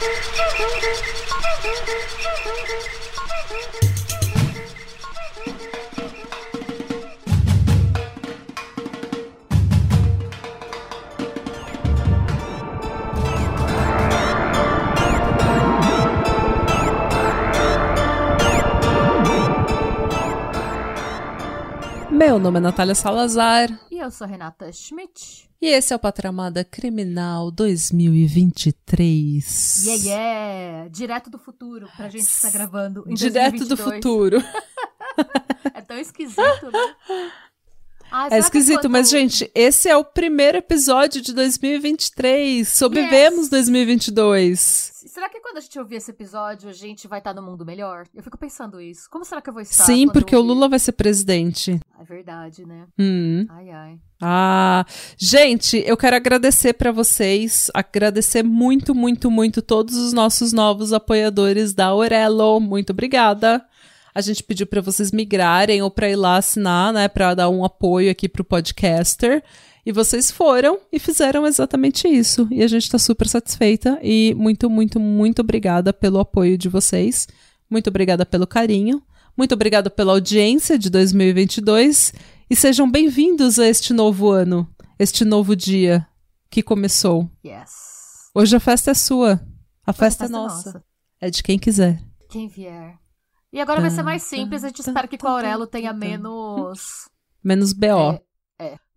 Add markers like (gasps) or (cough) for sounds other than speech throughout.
Thank you. Meu nome é Natália Salazar. E eu sou Renata Schmidt. E esse é o Patramada Criminal 2023. Yeah, yeah! Direto do futuro, pra gente estar gravando em Direto 2022. do futuro. (laughs) É tão esquisito, né? Ah, É esquisito, quando- mas, gente, esse é o primeiro episódio de 2023. Sobrevivemos Yes. 2022. Será que quando a gente ouvir esse episódio, a gente vai estar no mundo melhor? Eu fico pensando isso. Como será que eu vou estar? Sim, porque o? Lula vai ser presidente. É verdade, né? Hum. Ai, ai. Ah, gente, eu quero agradecer pra vocês, agradecer muito, muito, muito todos os nossos novos apoiadores da Aurelo. Muito obrigada. A gente pediu pra vocês migrarem ou pra ir lá assinar, né, Pra dar um apoio aqui pro podcaster. E vocês foram e fizeram exatamente isso. E a gente tá super satisfeita e muito, muito, muito obrigada pelo apoio de vocês. Muito obrigada pelo carinho. Muito obrigada pela audiência de 2022 e sejam bem-vindos a este novo ano, este novo dia que começou. Yes. Hoje a festa é sua, a festa, é festa nossa. É de quem quiser. Quem vier. E agora vai ser mais simples, a gente tan, espera que com tan, a Aurelo tenha menos. Menos BO. É, é.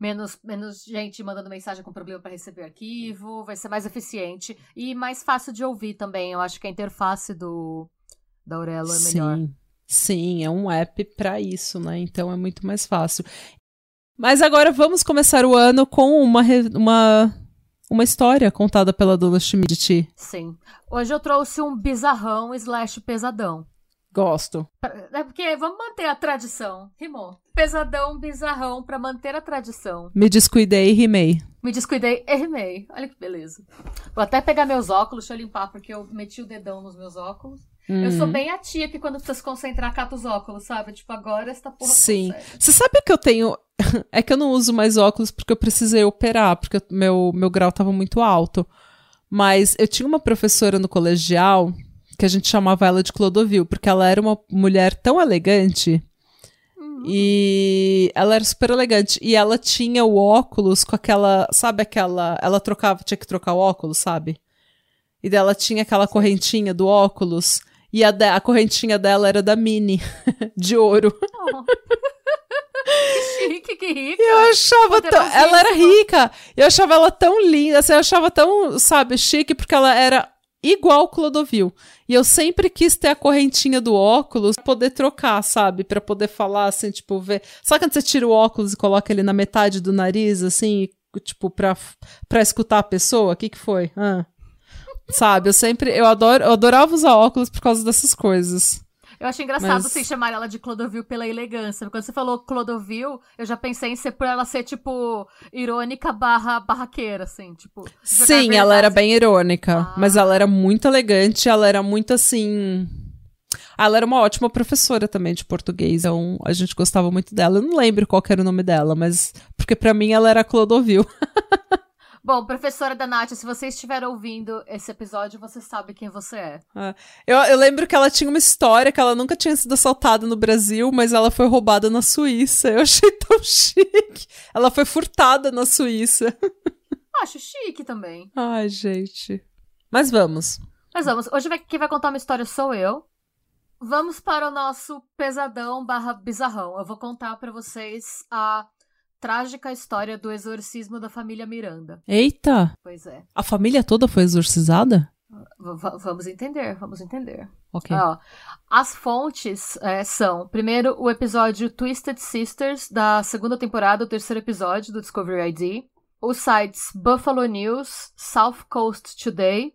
Menos, menos gente mandando mensagem com problema para receber arquivo, vai ser mais eficiente e mais fácil de ouvir também. Eu acho que a interface do da Aurelo é melhor. Sim, sim, é um app pra isso, né? Então é muito mais fácil. Mas agora vamos começar o ano com uma, uma, uma história contada pela dona Schmidt. Sim. Hoje eu trouxe um bizarrão slash pesadão. Gosto. É porque vamos manter a tradição. Rimou. Pesadão, bizarrão pra manter a tradição. Me descuidei e rimei. Me descuidei e rimei. Olha que beleza. Vou até pegar meus óculos, deixa eu limpar, porque eu meti o dedão nos meus óculos. Eu sou Hum. bem a tia que quando precisa se concentrar, cata os óculos, sabe? Tipo, agora esta porra Sim. consegue. Você sabe que eu tenho. (laughs) É que eu não uso mais óculos porque eu precisei operar, porque eu- meu, meu grau tava muito alto. Mas eu tinha uma professora no colegial que a gente chamava ela de Clodovil, porque ela era uma mulher tão elegante. E ela era super elegante. E ela tinha o óculos com aquela. Sabe aquela. Ela trocava, tinha que trocar o óculos, sabe? E dela tinha aquela correntinha do óculos. E a, de- a correntinha dela era da Mini, (laughs) de ouro. Oh. (laughs) que chique, que rica. Eu achava tão. Ela era rica. Eu achava ela tão linda. Assim, eu achava tão, sabe, chique, porque ela era igual Clodovil. E eu sempre quis ter a correntinha do óculos pra poder trocar, sabe? Pra poder falar, assim, tipo, ver. Sabe quando você tira o óculos e coloca ele na metade do nariz, assim, tipo, pra, pra escutar a pessoa? O que que foi? Ah. Sabe, eu sempre. Eu, adoro, eu adorava usar óculos por causa dessas coisas. Eu achei engraçado Mas- vocês chamarem ela de Clodovil pela elegância. Quando você falou Clodovil, eu já pensei em ser por ela ser, tipo, irônica barra barraqueira, assim, tipo. Sim, ela era bem irônica, Ah. mas ela era muito elegante, ela era muito assim. Ela era uma ótima professora também de português, então a gente gostava muito dela. Eu não lembro qual era o nome dela, mas porque pra mim ela era Clodovil. (laughs) Bom, professora da Nath, se você estiver ouvindo esse episódio, você sabe quem você é. Eu, eu lembro que ela tinha uma história que ela nunca tinha sido assaltada no Brasil, mas ela foi roubada na Suíça. Eu achei tão (laughs) chique. Ela foi furtada na Suíça. Acho chique também. Ai, gente. Mas vamos. Mas vamos, hoje vai- quem vai contar uma história sou eu. Vamos para o nosso pesadão barra bizarrão. Eu vou contar pra vocês a trágica história do exorcismo da família Miranda. Eita! Pois é. A família toda foi exorcizada? V- vamos entender, vamos entender. Ok. As fontes é, são, primeiro, o episódio Twisted Sisters, da segunda temporada, o terceiro episódio do Discovery ID. Os sites Buffalo News, South Coast Today,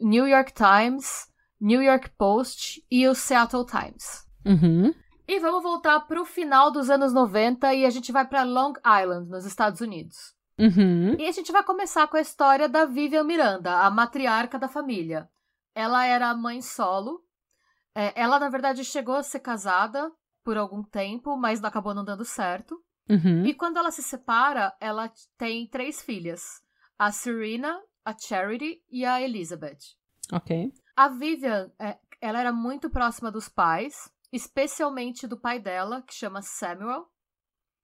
New York Times, New York Post e o Seattle Times. Uhum. E vamos voltar pro final dos anos 90 e a gente vai pra Long Island, nos Estados Unidos. Uhum. E a gente vai começar com a história da Vivian Miranda, a matriarca da família. Ela era mãe solo. É, ela, na verdade, chegou a ser casada por algum tempo, mas acabou não dando certo. Uhum. E quando ela se separa, ela tem três filhas: a Serena, a Charity e a Elizabeth. Ok. A Vivian, é, ela era muito próxima dos pais, especialmente do pai dela, que chama Samuel.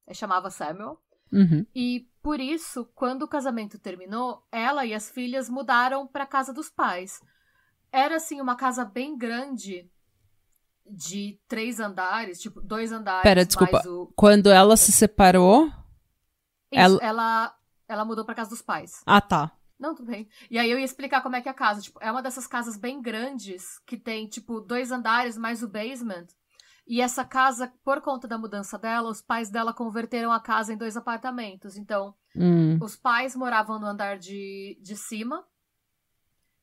É, chamava Samuel. Uhum. E por isso, quando o casamento terminou, ela e as filhas mudaram para casa dos pais. Era assim uma casa bem grande, de três andares, tipo dois andares. Pera, desculpa. o... Quando ela se separou. Isso, Ela- ela... ela mudou pra casa dos pais. Ah, tá. Não, tudo bem. E aí eu ia explicar como é que é a casa. Tipo, é uma dessas casas bem grandes que tem, tipo, dois andares mais o basement. E essa casa, por conta da mudança dela, os pais dela converteram a casa em dois apartamentos. Então, Hum. os pais moravam no andar de, de cima.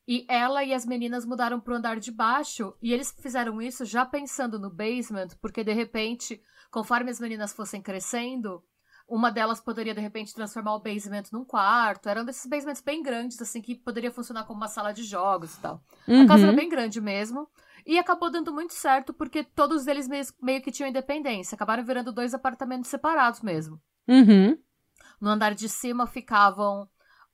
E ela e as meninas mudaram pro andar de baixo. E eles fizeram isso já pensando no basement, porque de repente, conforme as meninas fossem crescendo, uma delas poderia de repente transformar o basement num quarto. Era um desses basements bem grandes, assim, que poderia funcionar como uma sala de jogos e tal. A casa era Uhum. bem grande mesmo. E acabou dando muito certo, porque todos eles meio que tinham independência. Acabaram virando dois apartamentos separados mesmo. Uhum. No andar de cima ficavam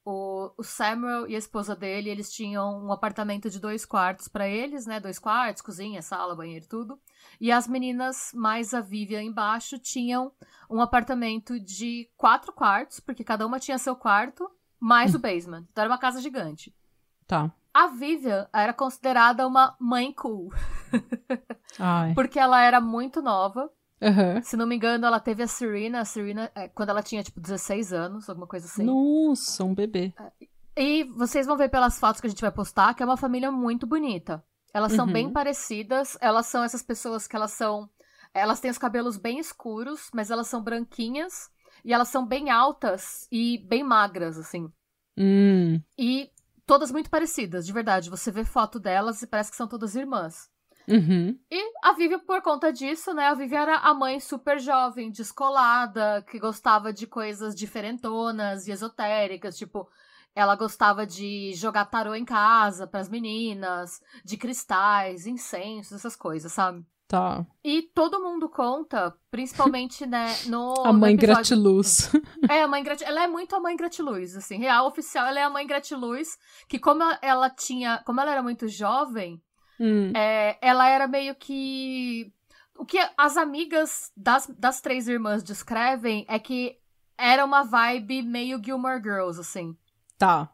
o, o Samuel e a esposa dele. Eles tinham um apartamento de dois quartos pra eles, né? Dois quartos, cozinha, sala, banheiro, tudo. E as meninas, mais a Vivian embaixo, tinham um apartamento de quatro quartos, porque cada uma tinha seu quarto, mais o basement. Então era uma casa gigante. Tá. A Vivian era considerada uma mãe cool, (laughs) porque ela era muito nova. Aham. Se não me engano, ela teve a Serena, a Serena é, quando ela tinha, tipo, 16 anos, alguma coisa assim. Nossa, um bebê. E vocês vão ver pelas fotos que a gente vai postar que é uma família muito bonita. Elas são Uhum. bem parecidas, elas são essas pessoas que elas são. Elas têm os cabelos bem escuros, mas elas são branquinhas. E elas são bem altas e bem magras, assim. Hum. E todas muito parecidas, de verdade. Você vê foto delas e parece que são todas irmãs. Uhum. E a Vivian, por conta disso, né? A Vivian era a mãe super jovem, descolada, que gostava de coisas diferentonas e esotéricas, tipo. Ela gostava de jogar tarô em casa pras meninas, de cristais, incensos, essas coisas, sabe? Tá. E todo mundo conta, principalmente, né, (laughs) no. A no mãe episódio- gratiluz. (laughs) é, a mãe Grati... ela é muito a mãe gratiluz, assim, real oficial, ela é a mãe gratiluz, que como ela tinha, como ela era muito jovem, Hum. é, ela era meio que o que as amigas das, das três irmãs descrevem é que era uma vibe meio Gilmore Girls, assim. Tá.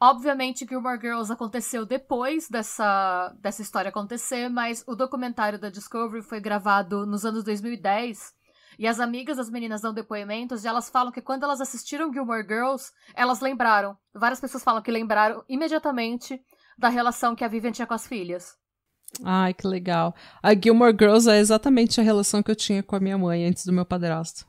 Obviamente, Gilmore Girls aconteceu depois dessa, dessa história acontecer, mas o documentário da Discovery foi gravado nos anos 2010. E as amigas das meninas dão depoimentos e elas falam que quando elas assistiram Gilmore Girls, elas lembraram. Várias pessoas falam que lembraram imediatamente da relação que a Vivian tinha com as filhas. Ai, que legal. A Gilmore Girls é exatamente a relação que eu tinha com a minha mãe antes do meu padrasto.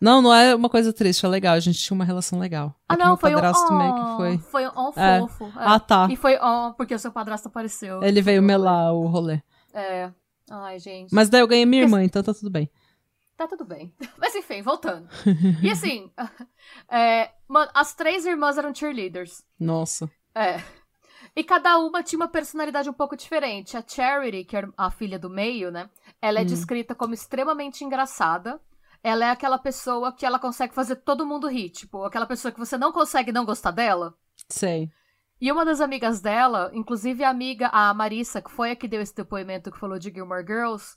Não, não é uma coisa triste, é legal. A gente tinha uma relação legal. Ah, É não, foi um meio que foi. Foi um É. fofo. é. Ah, tá. E foi on porque o seu padrasto apareceu. Ele veio melar o rolê. É. Ai, gente. Mas daí eu ganhei minha irmã, então tá tudo bem. Tá tudo bem. (laughs) Mas enfim, voltando. e assim, (laughs) é, mano, as três irmãs eram cheerleaders. Nossa. É. E cada uma tinha uma personalidade um pouco diferente. A Charity, que é a filha do meio, né? Ela é Hum. descrita como extremamente engraçada. Ela é aquela pessoa que ela consegue fazer todo mundo rir. Tipo, aquela pessoa que você não consegue não gostar dela. Sei. E uma das amigas dela, inclusive a amiga, a Marissa, que foi a que deu esse depoimento que falou de Gilmore Girls,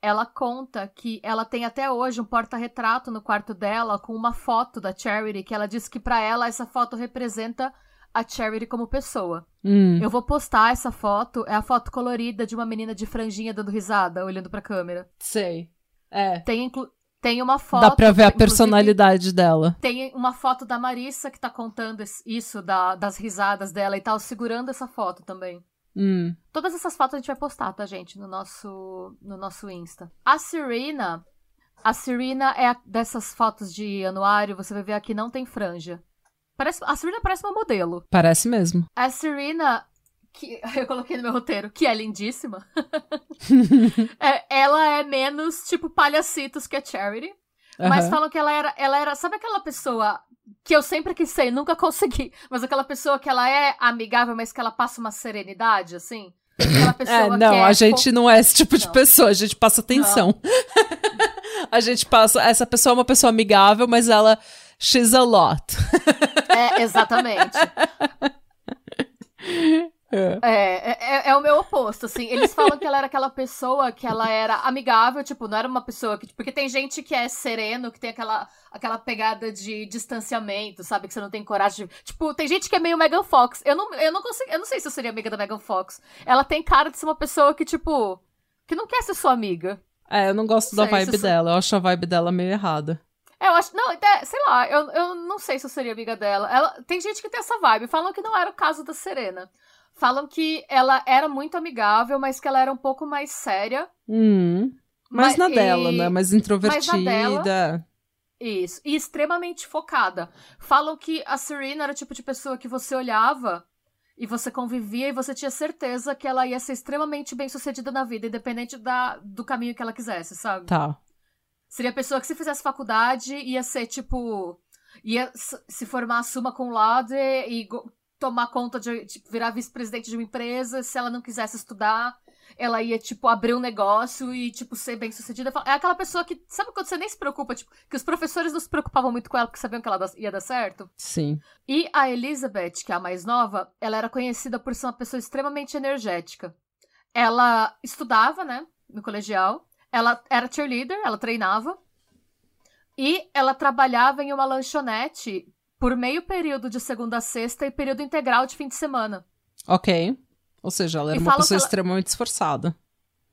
ela conta que ela tem até hoje um porta-retrato no quarto dela com uma foto da Charity, que ela disse que pra ela essa foto representa a Charity como pessoa. Hum. Eu vou postar essa foto, é a foto colorida de uma menina de franjinha dando risada, olhando pra câmera. Sei. É. Tem, tem uma foto. Dá pra ver a personalidade dela. Tem uma foto da Marissa que tá contando isso, da- das risadas dela e tal, segurando essa foto também. Hum. Todas essas fotos a gente vai postar, tá, gente? No nosso, no nosso Insta. A Serena. A Serena é a- dessas fotos de anuário, você vai ver aqui, não tem franja. Parece, a Serena parece uma modelo. Parece mesmo. A Serena, que (laughs) eu coloquei no meu roteiro, que é lindíssima. (laughs) é, ela é menos, tipo, palhacitos que a Charity. Mas Aham. falam que ela era, ela era. Sabe aquela pessoa que eu sempre quis ser, nunca (laughs) consegui. Mas aquela pessoa que ela é amigável, mas que ela passa uma serenidade, assim? É, que não, é a gente não é esse tipo de Não. pessoa, a gente passa atenção. a gente passa. Essa pessoa é uma pessoa amigável, mas ela. She's a lot. É, exatamente. (laughs) É. É, é, é, o meu oposto, assim. Eles falam que ela era aquela pessoa que ela era amigável, tipo, não era uma pessoa que. Porque tem gente que é sereno, que tem aquela, aquela pegada de distanciamento, sabe? Que você não tem coragem de. Tipo, tem gente que é meio Megan Fox. Eu não, eu não consigo. Eu não sei se eu seria amiga da Megan Fox. Ela tem cara de ser uma pessoa que, tipo. Que não quer ser sua amiga. É, eu não gosto não da vibe dela. Eu acho a vibe dela meio errada. É, eu acho. Não, até, sei lá, eu, eu não sei se eu seria amiga dela. Ela, tem gente que tem essa vibe. Falam que não era o caso da Serena. Falam que ela era muito amigável, mas que ela era um pouco mais séria. Hum. Mas, mas na e... dela, né? Mais introvertida. Mas dela, isso. E extremamente focada. Falam que a Serena era o tipo de pessoa que você olhava e você convivia e você tinha certeza que ela ia ser extremamente bem sucedida na vida, independente da, do caminho que ela quisesse, sabe? Tá. Seria a pessoa que se fizesse faculdade ia ser tipo. ia se formar suma com laude e tomar conta de, tipo, virar vice-presidente de uma empresa. Se ela não quisesse estudar, ela ia, tipo, abrir um negócio e, tipo, ser bem sucedida. É aquela pessoa que, sabe quando você nem se preocupa, tipo, que os professores não se preocupavam muito com ela porque sabiam que ela ia dar certo? Sim. E a Elizabeth, que é a mais nova, ela era conhecida por ser uma pessoa extremamente energética. Ela estudava, né, no colegial. Ela era cheerleader, ela treinava. E ela trabalhava em uma lanchonete por meio período de segunda a sexta e período integral de fim de semana. Ok. Ou seja, ela era e uma pessoa ela... extremamente esforçada.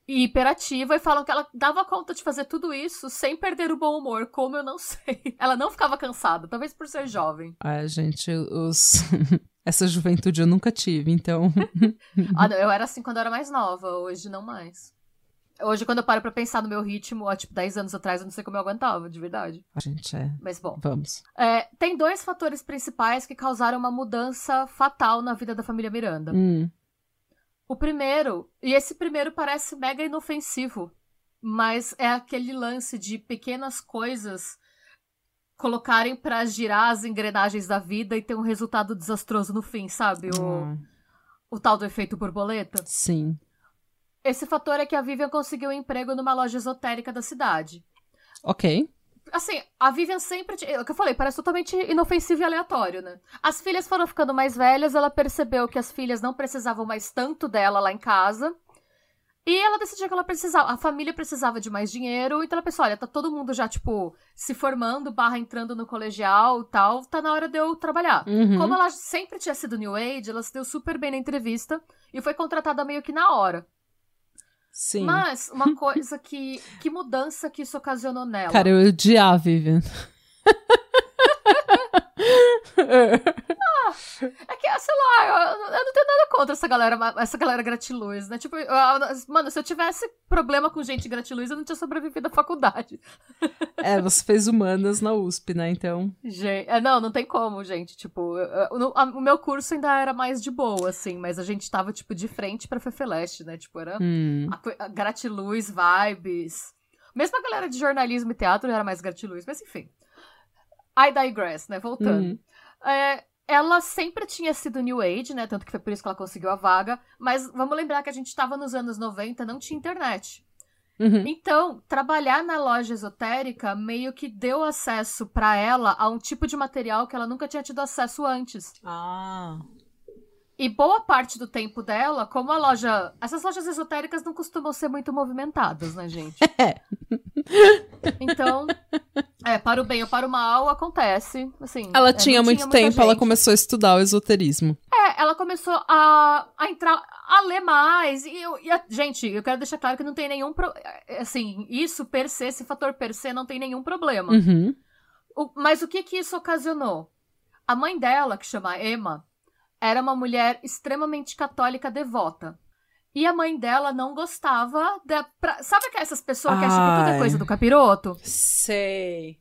E hiperativa, e falam que ela dava conta de fazer tudo isso sem perder o bom humor, como eu não (laughs) sei. Ela não ficava cansada, talvez por ser jovem. Ah, gente, os. (laughs) Essa juventude eu nunca tive, então. (laughs) ah, não, eu era assim quando eu era mais nova, hoje não mais. Hoje, quando eu paro pra pensar no meu ritmo, há tipo 10 anos atrás, eu não sei como eu aguentava, de verdade. A gente é. Mas bom. Vamos. É, tem dois fatores principais que causaram uma mudança fatal na vida da família Miranda. Hum. O primeiro, e esse primeiro parece mega inofensivo, mas é aquele lance de pequenas coisas colocarem para girar as engrenagens da vida e ter um resultado desastroso no fim, sabe? O, hum. o tal do efeito borboleta. Sim. Esse fator é que a Vivian conseguiu um emprego numa loja esotérica da cidade. Ok. Assim, a Vivian sempre. É o que eu falei, parece totalmente inofensivo e aleatório, né? As filhas foram ficando mais velhas, ela percebeu que as filhas não precisavam mais tanto dela lá em casa. E ela decidiu que ela precisava, a família precisava de mais dinheiro, então ela pensou, olha, tá todo mundo já, tipo, se formando, barra entrando no colegial tal, tá na hora de eu trabalhar. Uhum. Como ela sempre tinha sido New Age, ela se deu super bem na entrevista e foi contratada meio que na hora. Sim. Mas uma coisa que. Que mudança que isso ocasionou nela? Cara, eu odiava, Vivian. (laughs) é que, sei lá, eu, eu, não tenho nada contra essa galera, essa galera gratiluz, né? Tipo, eu, mano, se eu tivesse problema com gente gratiluz, eu não tinha sobrevivido à faculdade. (laughs) é, você fez humanas na USP, né? Então. Gente, é, não, não tem como, gente. Tipo, eu, a, o meu curso ainda era mais de boa, assim, mas a gente tava, tipo, de frente pra Fefeleste, né? Tipo, era hum. a, a gratiluz, vibes. Mesmo a galera de jornalismo e teatro era mais gratiluz, mas enfim. I digress, né? Voltando. Uhum. É, ela sempre tinha sido New Age, né? Tanto que foi por isso que ela conseguiu a vaga. Mas vamos lembrar que a gente estava nos anos 90, não tinha internet. Uhum. Então, trabalhar na loja esotérica meio que deu acesso para ela a um tipo de material que ela nunca tinha tido acesso antes. Ah. E boa parte do tempo dela, como a loja. Essas lojas esotéricas não costumam ser muito movimentadas, né, gente? (laughs) É. Então, é, para o bem ou para o mal, acontece. Assim, ela é, tinha muito tinha tempo, ela começou a estudar o esoterismo. É, ela começou a, a entrar, a ler mais. E, eu, e a, gente, eu quero deixar claro que não tem nenhum. Pro, assim, isso per se, esse fator per se, não tem nenhum problema. Uhum. O, mas o que que isso ocasionou? A mãe dela, que chama Emma, era uma mulher extremamente católica devota. E a mãe dela não gostava da. Pra, sabe que essas pessoas que acham que tudo é coisa do capiroto? Sei.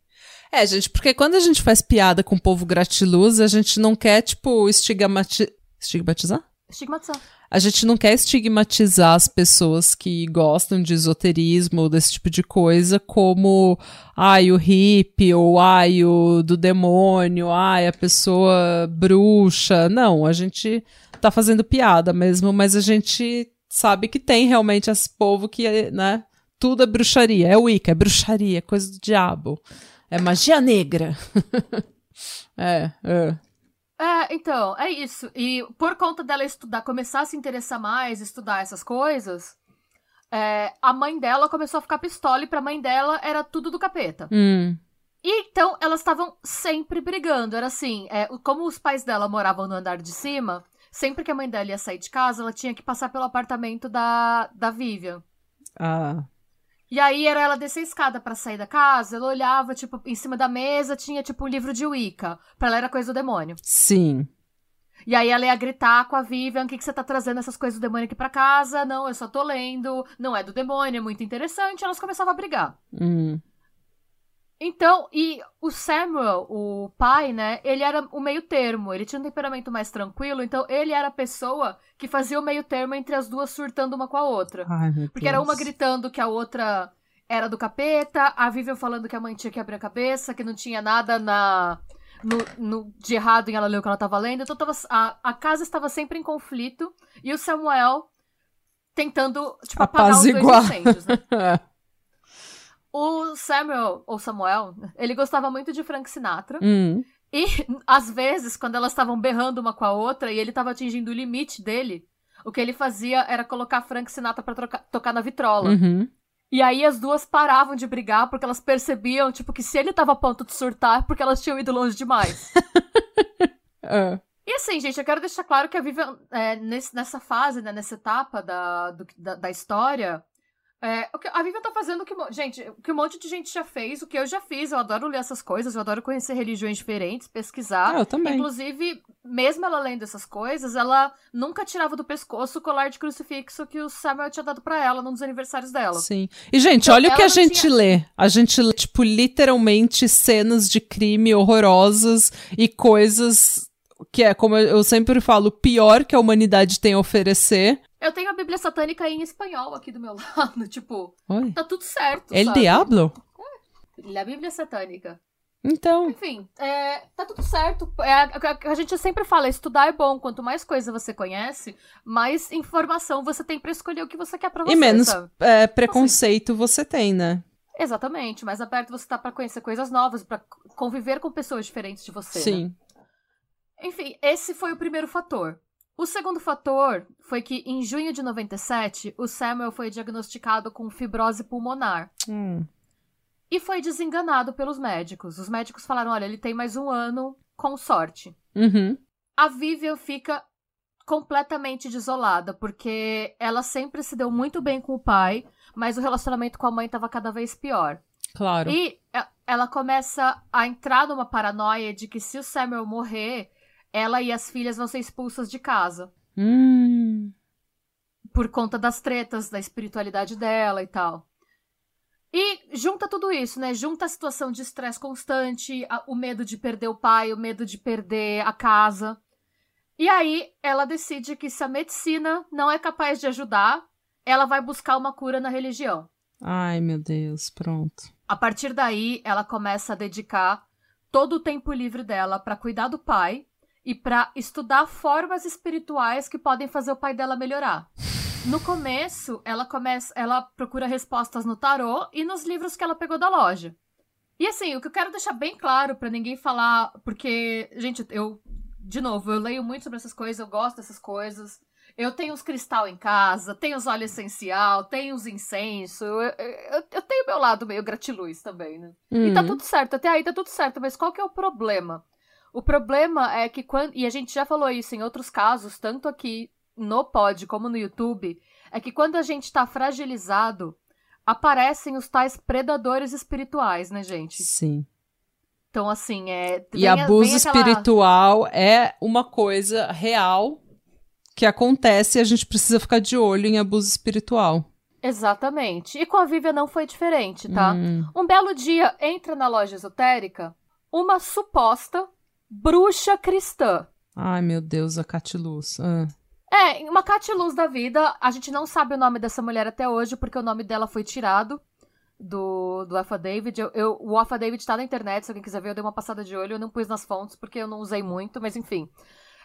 É, gente, porque quando a gente faz piada com o povo gratiluz, a gente não quer, tipo, estigmatizar. Estigmatizar? Estigmatizar. A gente não quer estigmatizar as pessoas que gostam de esoterismo ou desse tipo de coisa como, ai, o hippie, ou ai, o do demônio, ai, a pessoa bruxa. Não, a gente tá fazendo piada mesmo, mas a gente sabe que tem realmente esse povo que, né, tudo é bruxaria, é Wicca, é bruxaria, é coisa do diabo, é magia negra. (laughs) é, é. É, então, é isso. E por conta dela estudar, começar a se interessar mais, estudar essas coisas, é, a mãe dela começou a ficar pistola e pra mãe dela era tudo do capeta. Hum. E então elas estavam sempre brigando. Era assim, é, como os pais dela moravam no andar de cima, sempre que a mãe dela ia sair de casa, ela tinha que passar pelo apartamento da, da Vivian. Ah. E aí era ela descer a escada para sair da casa, ela olhava, tipo, em cima da mesa tinha, tipo, um livro de Wicca. Pra ela era coisa do demônio. Sim. E aí ela ia gritar com a Vivian, o que, que você tá trazendo essas coisas do demônio aqui pra casa? Não, eu só tô lendo, não é do demônio, é muito interessante. Elas começavam a brigar. Hum. Então, e o Samuel, o pai, né, ele era o meio termo, ele tinha um temperamento mais tranquilo, então ele era a pessoa que fazia o meio termo entre as duas surtando uma com a outra. Ai, Porque era uma gritando que a outra era do capeta, a Vivian falando que a mãe tinha que abrir a cabeça, que não tinha nada na no, no- de errado em ela ler o que ela tava lendo. Então tava, a, a casa estava sempre em conflito e o Samuel tentando, tipo, apagar os dois Apaziguar. incêndios, né? (laughs) O Samuel, ou Samuel, ele gostava muito de Frank Sinatra. hum. E, às vezes, quando elas estavam berrando uma com a outra e ele tava atingindo o limite dele, o que ele fazia era colocar Frank Sinatra pra trocar- tocar na vitrola. Uhum. E aí as duas paravam de brigar porque elas percebiam, tipo, que se ele tava a ponto de surtar é porque elas tinham ido longe demais. (laughs) Ah. E assim, gente, eu quero deixar claro que a Vivian, é, nesse- nessa fase, né, nessa etapa da, do- da, da história, é, o que- a Vivian tá fazendo o que, gente, o que um monte de gente já fez, o que eu já fiz. Eu adoro ler essas coisas, eu adoro conhecer religiões diferentes, pesquisar. Ah, eu também. Inclusive, mesmo ela lendo essas coisas, ela nunca tirava do pescoço o colar de crucifixo que o Samuel tinha dado pra ela num dos aniversários dela. Sim. E, gente, Então, olha o que a gente tinha- lê. A gente lê, tipo, literalmente cenas de crime horrorosas e coisas que é, como eu sempre falo, o pior que a humanidade tem a oferecer. Eu tenho a Bíblia Satânica em espanhol aqui do meu (laughs) lado, tipo, Oi. tá tudo certo. El sabe? Diablo? A Bíblia Satânica. Então, Enfim, é, tá tudo certo. É, a, a- a gente sempre fala, estudar é bom. Quanto mais coisa você conhece, mais informação você tem pra escolher o que você quer pra você, e menos é, preconceito você tem, né? Exatamente. Mais aberto você tá pra conhecer coisas novas, pra conviver com pessoas diferentes de você. né? Sim. Enfim, esse foi o primeiro fator. O segundo fator foi que, em junho de 97, o Samuel foi diagnosticado com fibrose pulmonar. Hum. E foi desenganado pelos médicos. Os médicos falaram: olha, ele tem mais um ano, com sorte. Uhum. A Vivian fica completamente desolada, porque ela sempre se deu muito bem com o pai, mas o relacionamento com a mãe estava cada vez pior. Claro. E é, ela começa a entrar numa paranoia de que se o Samuel morrer, ela e as filhas vão ser expulsas de casa. Hum. Por conta das tretas, da espiritualidade dela e tal. E junta tudo isso, né? Junta a situação de estresse constante, a- o medo de perder o pai, o medo de perder a casa. E aí ela decide que se a medicina não é capaz de ajudar, ela vai buscar uma cura na religião. Ai, meu Deus, pronto. A partir daí, ela começa a dedicar todo o tempo livre dela pra cuidar do pai e pra estudar formas espirituais que podem fazer o pai dela melhorar. No começo, ela começa, ela procura respostas no tarô e nos livros que ela pegou da loja. E assim, o que eu quero deixar bem claro pra ninguém falar, porque, gente, eu de novo, eu leio muito sobre essas coisas, eu gosto dessas coisas. Eu tenho os cristal em casa, tenho os óleos essencial, tenho os incenso. Eu, eu, eu tenho meu lado meio gratiluz também, né? E tá Uhum. tudo certo, até aí tá tudo certo, mas qual que é o problema? O problema é que quando. E a gente já falou isso em outros casos, tanto aqui no pod como no YouTube, é que quando a gente tá fragilizado, aparecem os tais predadores espirituais, né, gente? Sim. Então, assim, é. E a- abuso aquela- espiritual é uma coisa real que acontece e a gente precisa ficar de olho em abuso espiritual. Exatamente. E com a Vivian não foi diferente, tá? Hum. Um belo dia entra na loja esotérica uma suposta bruxa cristã. Ai, meu Deus, a Catiluz. Ah. É, uma catiluz da vida. A gente não sabe o nome dessa mulher até hoje, porque o nome dela foi tirado do, do Alpha David. Eu, eu- o Alpha David tá na internet, se alguém quiser ver, eu dei uma passada de olho. Eu não pus nas fontes, porque eu não usei muito, mas enfim.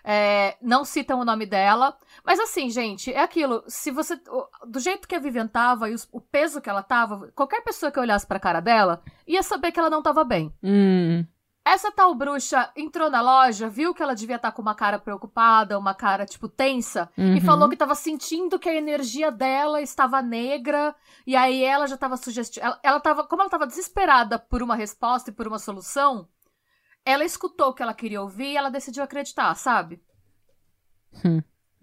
É, não citam o nome dela. Mas assim, gente, é aquilo. Se você. Do jeito que a Vivian tava e os- o peso que ela tava, qualquer pessoa que olhasse pra cara dela ia saber que ela não tava bem. Hum. Essa tal bruxa entrou na loja, viu que ela devia estar com uma cara preocupada, uma cara, tipo, tensa, Uhum. e falou que estava sentindo que a energia dela estava negra, e aí ela já estava sugestionando. Ela, ela tava, como ela estava desesperada por uma resposta e por uma solução, ela escutou o que ela queria ouvir e ela decidiu acreditar, sabe?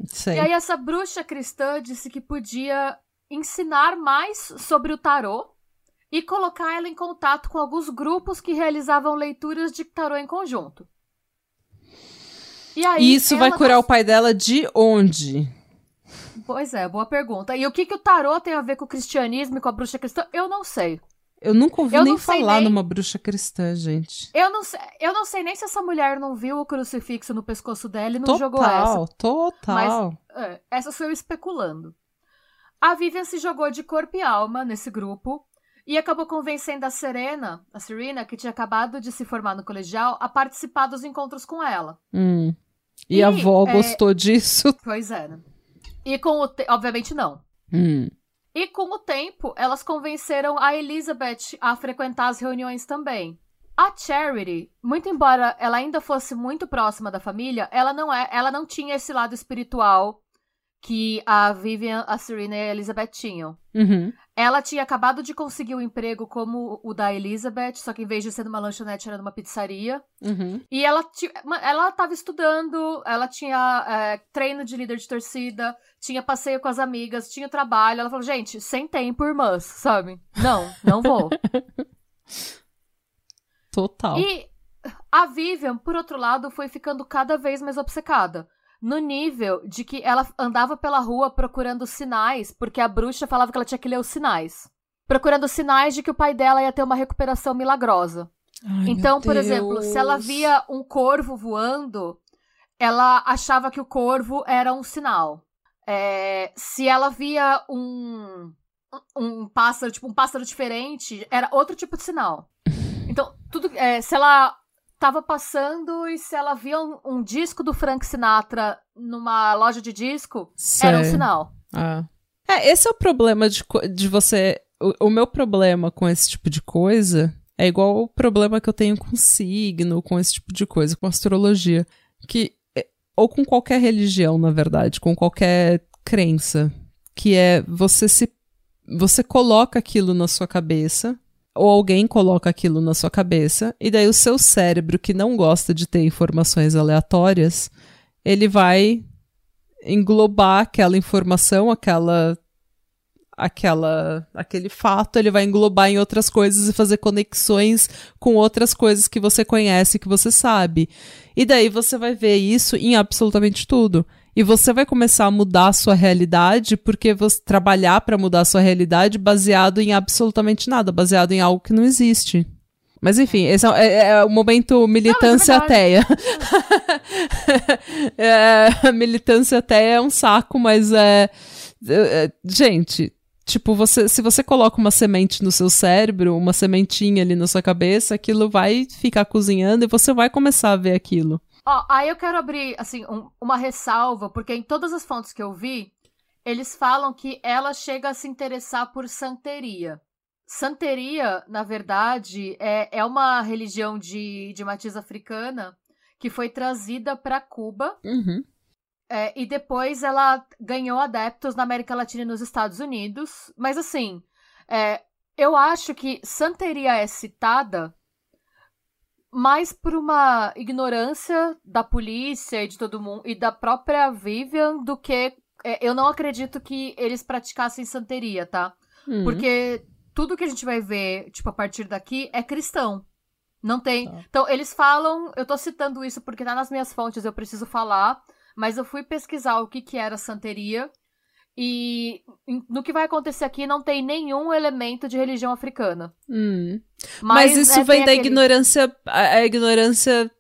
Sei. E aí essa bruxa cristã disse que podia ensinar mais sobre o tarô e colocar ela em contato com alguns grupos que realizavam leituras de tarô em conjunto. E aí isso vai curar não- o pai dela de onde? Pois é, boa pergunta. E o que, que o tarô tem a ver com o cristianismo e com a bruxa cristã? Eu não sei. Eu nunca ouvi Eu nem falar nem- numa bruxa cristã, gente. Eu não sei. Eu não sei nem se essa mulher não viu o crucifixo no pescoço dela e não jogou essa. Total, total. É, essa sou eu especulando. A Vivian se jogou de corpo e alma nesse grupo e acabou convencendo a Serena, a Serena, que tinha acabado de se formar no colegial, a participar dos encontros com ela. Hum. E, E, a avó é- gostou disso? (laughs) Pois é, né? E com o te... obviamente não. Hum. E com o tempo, elas convenceram a Elizabeth a frequentar as reuniões também. A Charity, muito embora ela ainda fosse muito próxima da família, ela não é, ela não tinha esse lado espiritual que a Vivian, a Serena e a Elizabeth tinham. Uhum. Ela tinha acabado de conseguir um emprego como o da Elizabeth, só que em vez de ser numa lanchonete era numa pizzaria. Uhum. E ela, ela tava estudando, ela tinha é, treino de líder de torcida, tinha passeio com as amigas, tinha trabalho. Ela falou, gente, sem tempo, irmãs, sabe? Não, não vou. (laughs) Total. e a Vivian, por outro lado, foi ficando cada vez mais obcecada. No nível de que ela andava pela rua procurando sinais, porque a bruxa falava que ela tinha que ler os sinais. Procurando sinais de que o pai dela ia ter uma recuperação milagrosa. Ai, Então, por exemplo, se ela Deus. via um corvo voando, ela achava que o corvo era um sinal. É, se ela via um, um pássaro, tipo um pássaro diferente, era outro tipo de sinal. (laughs) Então, tudo, é, se ela tava passando e se ela via um, um disco do Frank Sinatra numa loja de disco, era um sinal. Ah. É, esse é o problema de, de você. O, o meu problema com esse tipo de coisa é igual o problema que eu tenho com signo, com esse tipo de coisa, com astrologia. Que. é- Ou com qualquer religião, na verdade, com qualquer crença. Que é você se. Você coloca aquilo na sua cabeça. Ou alguém coloca aquilo na sua cabeça, e daí o seu cérebro, que não gosta de ter informações aleatórias, ele vai englobar aquela informação, aquela aquela aquele fato, ele vai englobar em outras coisas e fazer conexões com outras coisas que você conhece, que você sabe. E daí você vai ver isso em absolutamente tudo. E você vai começar a mudar a sua realidade porque você trabalhar para mudar a sua realidade baseado em absolutamente nada, baseado em algo que não existe. Mas enfim, esse é, é- é o momento militância Não, é ateia. (laughs) é, militância ateia é um saco, mas é, é- é- gente, tipo, você, se você coloca uma semente no seu cérebro, uma sementinha ali na sua cabeça, aquilo vai ficar cozinhando e você vai começar a ver aquilo. Ó, aí eu quero abrir, assim, um- uma ressalva, porque em todas as fontes que eu vi, eles falam que ela chega a se interessar por santeria. Santeria, na verdade, é, é uma religião de, de matiz africana que foi trazida para Cuba Uhum. é, e depois ela ganhou adeptos na América Latina e nos Estados Unidos. Mas assim, é, eu acho que santeria é citada mais por uma ignorância da polícia e de todo mundo e da própria Vivian do que é, eu não acredito que eles praticassem santeria, tá? Uhum. Porque tudo que a gente vai ver, tipo, a partir daqui é cristão. Não tem. Tá. Então, eles falam. Eu tô citando isso porque tá nas minhas fontes, eu preciso falar. Mas eu fui pesquisar o que, que era santeria. E no que vai acontecer aqui não tem nenhum elemento de religião africana. Hum. Mas, isso né, vem da aquele- ignorância, a, a ignorância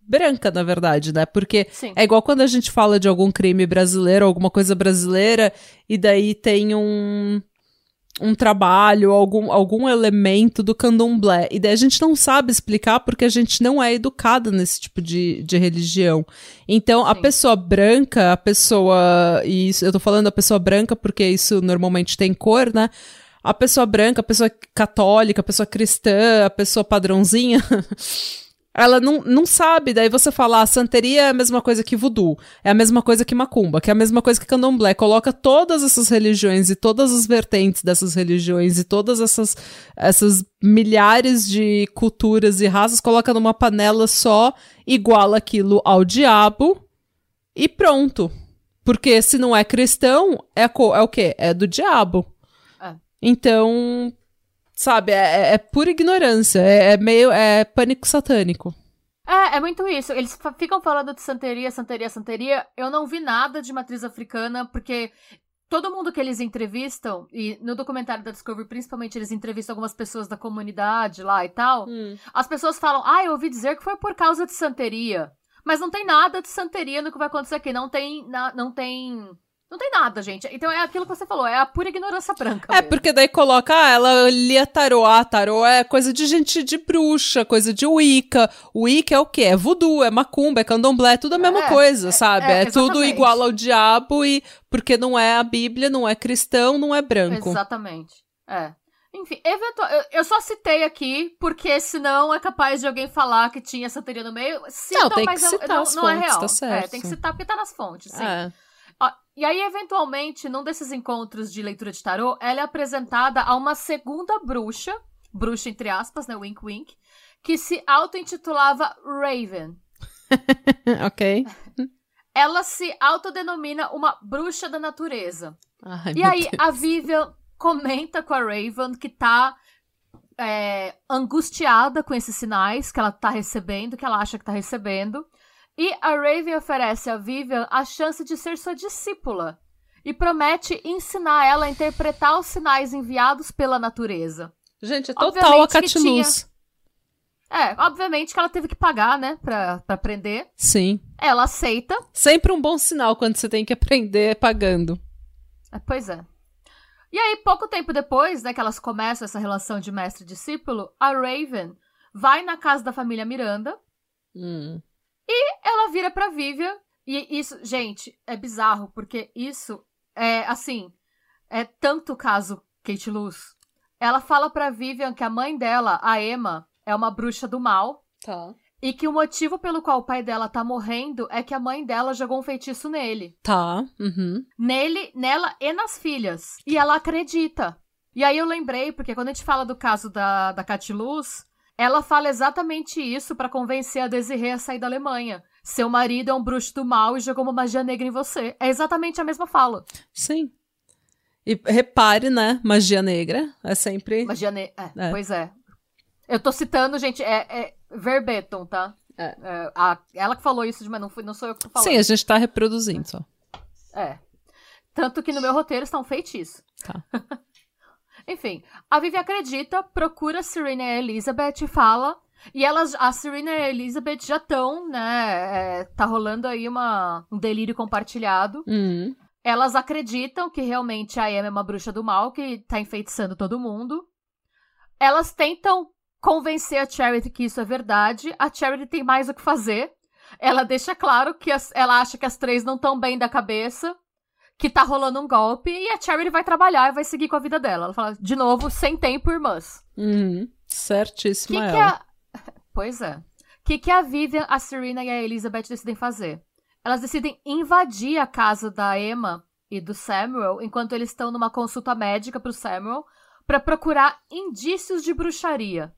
branca, na verdade, né? Porque Sim. é igual quando a gente fala de algum crime brasileiro, alguma coisa brasileira, e daí tem um um trabalho, algum, algum elemento do candomblé. E daí a gente não sabe explicar porque a gente não é educada nesse tipo de, de religião. Então, a Sim. pessoa branca, a pessoa. E isso, eu tô falando da pessoa branca porque isso normalmente tem cor, né? A pessoa branca, a pessoa católica, a pessoa cristã, a pessoa padrãozinha. (laughs) Ela não, não sabe, daí você fala, ah, santeria é a mesma coisa que voodoo, é a mesma coisa que macumba, que é a mesma coisa que candomblé. Coloca todas essas religiões e todas as vertentes dessas religiões e todas essas, essas milhares de culturas e raças, coloca numa panela só, iguala aquilo ao diabo e pronto. Porque se não é cristão, é, é o quê? É do diabo. É. Então, Sabe, é, é, é pura ignorância. É, é, meio. É pânico satânico. É, é muito isso. Eles ficam falando de santeria, santeria, santeria. Eu não vi nada de matriz africana, porque todo mundo que eles entrevistam, e no documentário da Discovery, principalmente, eles entrevistam algumas pessoas da comunidade lá e tal. Hum. As pessoas falam, ah, eu ouvi dizer que foi por causa de santeria. Mas não tem nada de santeria no que vai acontecer aqui. Não tem. não tem não tem nada, gente. Então é aquilo que você falou, é a pura ignorância branca. É, mesmo. porque daí coloca, ah, ela lia tarô. Ah, tarô é coisa de gente de bruxa, coisa de Wicca. Wicca é o quê? É voodoo, é macumba, é candomblé, é tudo a mesma é, coisa, é, sabe? É, é tudo igual ao diabo e porque não é a Bíblia, não é cristão, não é branco. Exatamente. É. Enfim, eventual... eu só citei aqui porque senão é capaz de alguém falar que tinha santeria no meio. Citam, não, tem que citar não, as não é fontes, é real. Tá certo. É, tem que citar porque tá nas fontes, sim. É. E aí, eventualmente, num desses encontros de leitura de tarô, ela é apresentada a uma segunda bruxa, bruxa entre aspas, né, wink wink, que se auto-intitulava Raven. (laughs) ok. Ela se autodenomina uma bruxa da natureza. Ai, e aí, Deus. a Vivian comenta com a Raven que tá é, angustiada com esses sinais que ela tá recebendo, que ela acha que tá recebendo. E a Raven oferece a Vivian a chance de ser sua discípula e promete ensinar ela a interpretar os sinais enviados pela natureza. Gente, é total a Catiluz. É, obviamente que ela teve que pagar, né, pra, pra aprender. Sim. Ela aceita. Sempre um bom sinal quando você tem que aprender pagando. É, pois é. E aí, pouco tempo depois, né, que elas começam essa relação de mestre e discípulo, a Raven vai na casa da família Miranda. Hum. E ela vira pra Vivian. E isso, gente, é bizarro, porque isso é assim. É tanto caso Kate Luz. Ela fala pra Vivian que a mãe dela, a Emma, é uma bruxa do mal. Tá. E que o motivo pelo qual o pai dela tá morrendo é que a mãe dela jogou um feitiço nele. Tá. Uhum. Nele, nela e nas filhas. E ela acredita. E aí eu lembrei, porque quando a gente fala do caso da, da Luz, ela fala exatamente isso para convencer a Desiree a sair da Alemanha. Seu marido é um bruxo do mal e jogou uma magia negra em você. É exatamente a mesma fala. Sim. E repare, né? Magia negra é sempre. Magia negra. É, é. Pois é. Eu tô citando, gente, é, é verbatim, tá? É. é. a, ela que falou isso, mas não, fui, não sou eu que tô falando. Sim, a gente tá reproduzindo só. É. Tanto que no meu roteiro está um feitiço. Tá. (laughs) Enfim, a Vivi acredita, procura a Serena e a Elizabeth e fala. E elas, a Serena e a Elizabeth já estão, né? É, tá rolando aí uma, um delírio compartilhado. Uhum. Elas acreditam que realmente a Emma é uma bruxa do mal que tá enfeitiçando todo mundo. Elas tentam convencer a Charity que isso é verdade. A Charity tem mais o que fazer. Ela deixa claro que as, ela acha que as três não estão bem da cabeça que tá rolando um golpe e a Charity vai trabalhar e vai seguir com a vida dela. Ela fala, de novo, sem tempo, irmãs. Uhum. Certíssima que. Que a... (laughs) Pois é. O que, que a Vivian, a Serena e a Elizabeth decidem fazer? Elas decidem invadir a casa da Emma e do Samuel enquanto eles estão numa consulta médica pro Samuel para procurar indícios de bruxaria.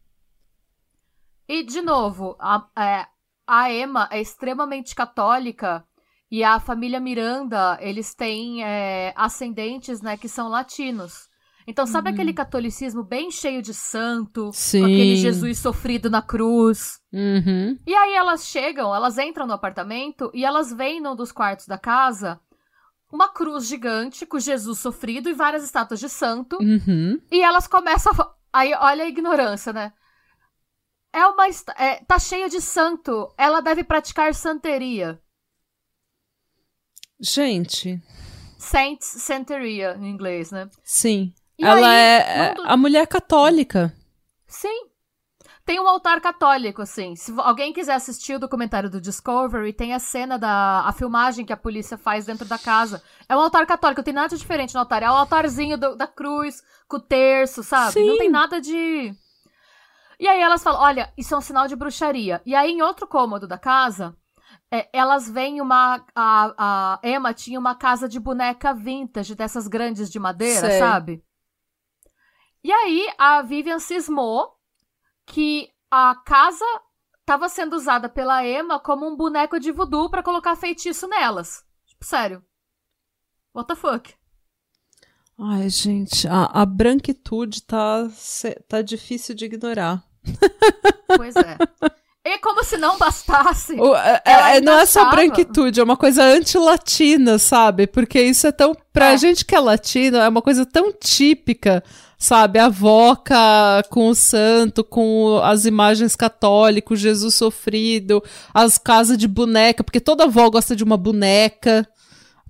E, de novo, a, é, a Emma é extremamente católica e a família Miranda, eles têm é, ascendentes, né, que são latinos. Então, sabe uhum. aquele catolicismo bem cheio de santo? Sim. Com aquele Jesus sofrido na cruz? Uhum. E aí elas chegam, elas entram no apartamento e elas veem num dos quartos da casa uma cruz gigante com Jesus sofrido e várias estátuas de santo. Uhum. E elas começam a... Aí, olha a ignorância, né? É uma... É, tá cheia de santo. Ela deve praticar santeria. Gente. Saints Santeria, em inglês, né? Sim. E Ela aí, é mundo... a mulher católica. Sim. Tem um altar católico, assim. Se alguém quiser assistir o documentário do Discovery, tem a cena da a filmagem que a polícia faz dentro da casa. É um altar católico, não tem nada diferente no altar. É o altarzinho do, da cruz, com o terço, sabe? Sim. Não tem nada de. E aí elas falam: olha, isso é um sinal de bruxaria. E aí, em outro cômodo da casa, é, elas veem uma. A, a Emma tinha uma casa de boneca vintage, dessas grandes de madeira, Sei. sabe? E aí a Vivian cismou que a casa estava sendo usada pela Emma como um boneco de voodoo pra colocar feitiço nelas. Tipo, sério. What the fuck? Ai, gente, a, a branquitude tá, tá difícil de ignorar. Pois é. (laughs) E como se não bastasse. O- é- é- não é só branquitude, é uma coisa anti-latina, sabe? Porque isso é tão. Pra É. gente que é latina, é uma coisa tão típica, sabe? A voca com o santo, com as imagens católicas, Jesus sofrido, as casas de boneca, porque toda avó gosta de uma boneca.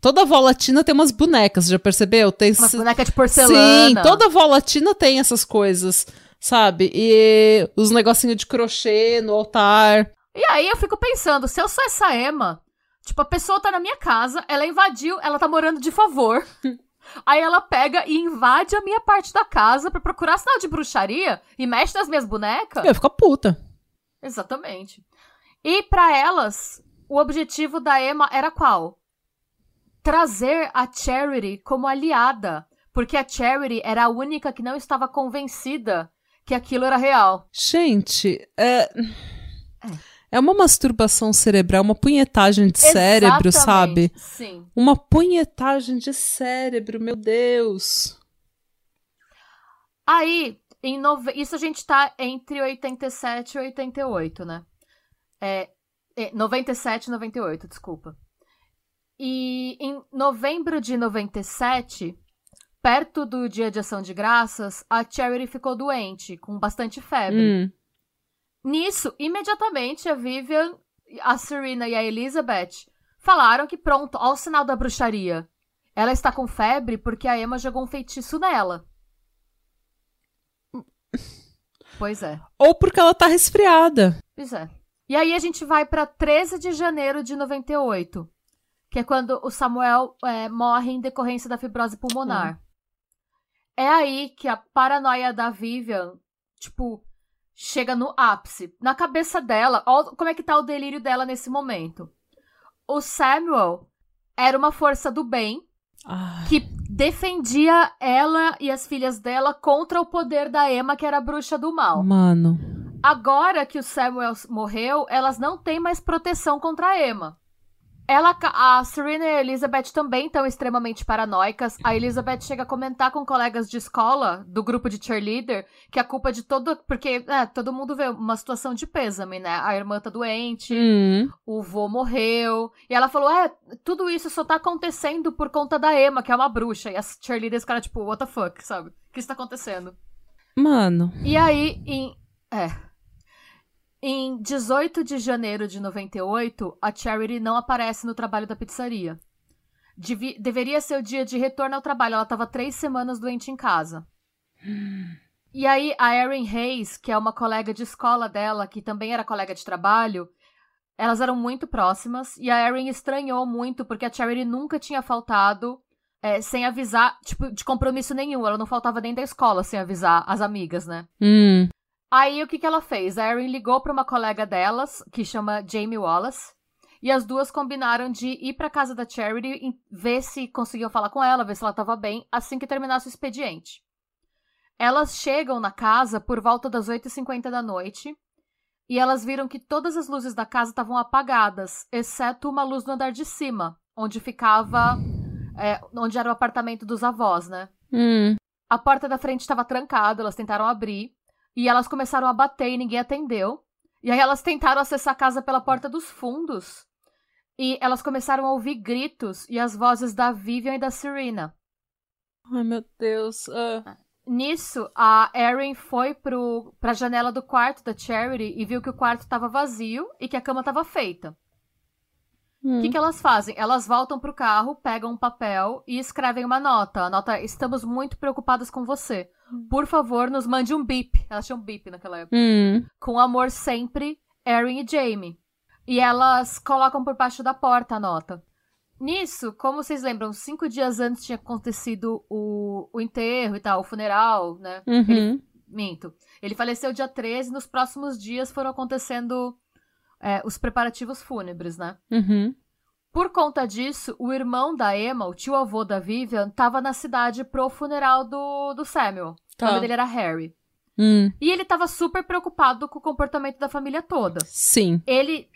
Toda avó latina tem umas bonecas, já percebeu? Tem Uma boneca de porcelana. Sim, toda avó latina tem essas coisas, sabe? E os negocinhos de crochê no altar. E aí eu fico pensando, se eu sou essa Emma, tipo, a pessoa tá na minha casa, ela invadiu, ela tá morando de favor. (laughs) Aí ela pega e invade a minha parte da casa pra procurar sinal de bruxaria e mexe nas minhas bonecas. Eu ficar puta. Exatamente. E pra elas, o objetivo da Emma era qual? Trazer a Charity como aliada, porque a Charity era a única que não estava convencida que aquilo era real. Gente, é. É uma masturbação cerebral, uma punhetagem de cérebro, sabe? Exatamente, Sim. Uma punhetagem de cérebro, meu Deus. Aí, em nove... isso a gente tá entre 87 e 88, né? É, é, 97 e 98, desculpa. E em novembro de 97, perto do Dia de Ação de Graças, a Charity ficou doente, com bastante febre. Hum. Nisso, imediatamente a Vivian, a Serena e a Elizabeth falaram que pronto, ó o sinal da bruxaria. Ela está com febre porque a Emma jogou um feitiço nela. Pois é, Ou porque ela tá resfriada. pois é. E aí a gente vai pra 13 de janeiro de 98, que é quando o Samuel é, morre em decorrência da fibrose pulmonar. É aí que a paranoia da Vivian, tipo, chega no ápice. Na cabeça dela, ó como é que tá o delírio dela nesse momento. O Samuel era uma força do bem Ai, que defendia ela e as filhas dela contra o poder da Emma, que era a bruxa do mal. mano. Agora que o Samuel morreu, elas não têm mais proteção contra a Emma. Ela, a Serena e a Elizabeth também estão extremamente paranoicas. A Elizabeth chega a comentar com colegas de escola, do grupo de cheerleader, que a culpa de todo. Porque é, todo mundo vê uma situação de pêsame, né? A irmã tá doente, Hum. o vô morreu. E ela falou: é, tudo isso só tá acontecendo por conta da Emma, que é uma bruxa. E as cheerleaders ficaram tipo, what the fuck, sabe? O que está acontecendo? Mano. E aí, em. É. Em 18 de janeiro de 98, a Charity não aparece no trabalho da pizzaria. Devi- deveria ser o dia de retorno ao trabalho. Ela estava três semanas doente em casa. E aí, a Erin Hayes, que é uma colega de escola dela, que também era colega de trabalho, elas eram muito próximas. E a Erin estranhou muito, porque a Charity nunca tinha faltado é, sem avisar, tipo, de compromisso nenhum. Ela não faltava nem da escola sem avisar as amigas, né? Hum. Aí o que, que ela fez? A Erin ligou para uma colega delas, que chama Jamie Wallace, e as duas combinaram de ir para casa da Charity e ver se conseguiam falar com ela, ver se ela estava bem, assim que terminasse o expediente. Elas chegam na casa por volta das 8h50 da noite e elas viram que todas as luzes da casa estavam apagadas, exceto uma luz no andar de cima, onde ficava. é, onde era o apartamento dos avós, né? Hum. A porta da frente estava trancada, elas tentaram abrir. E elas começaram a bater e ninguém atendeu. E aí elas tentaram acessar a casa pela porta dos fundos. E elas começaram a ouvir gritos e as vozes da Vivian e da Serena. Ai, meu Deus. Ah. Nisso, a Erin foi pro, pra janela do quarto da Charity e viu que o quarto estava vazio e que a cama estava feita. O Hum. que, que elas fazem? Elas voltam pro carro, pegam um papel e escrevem uma nota. A nota: Estamos muito preocupadas com você. Por favor, nos mande um bip. Elas tinham bip naquela época. Hum. Com amor sempre, Erin e Jamie. E elas colocam por baixo da porta a nota. Nisso, como vocês lembram, cinco dias antes tinha acontecido o, o enterro e tal, o funeral, né? Ele Uhum. minto. Ele faleceu dia 13 e nos próximos dias foram acontecendo é, os preparativos fúnebres, né? Uhum. Por conta disso, o irmão da Emma, o tio avô da Vivian, tava na cidade pro funeral do, do Samuel. Tá. O nome dele era Harry. Hum, E ele tava super preocupado com o comportamento da família toda. sim. Ele.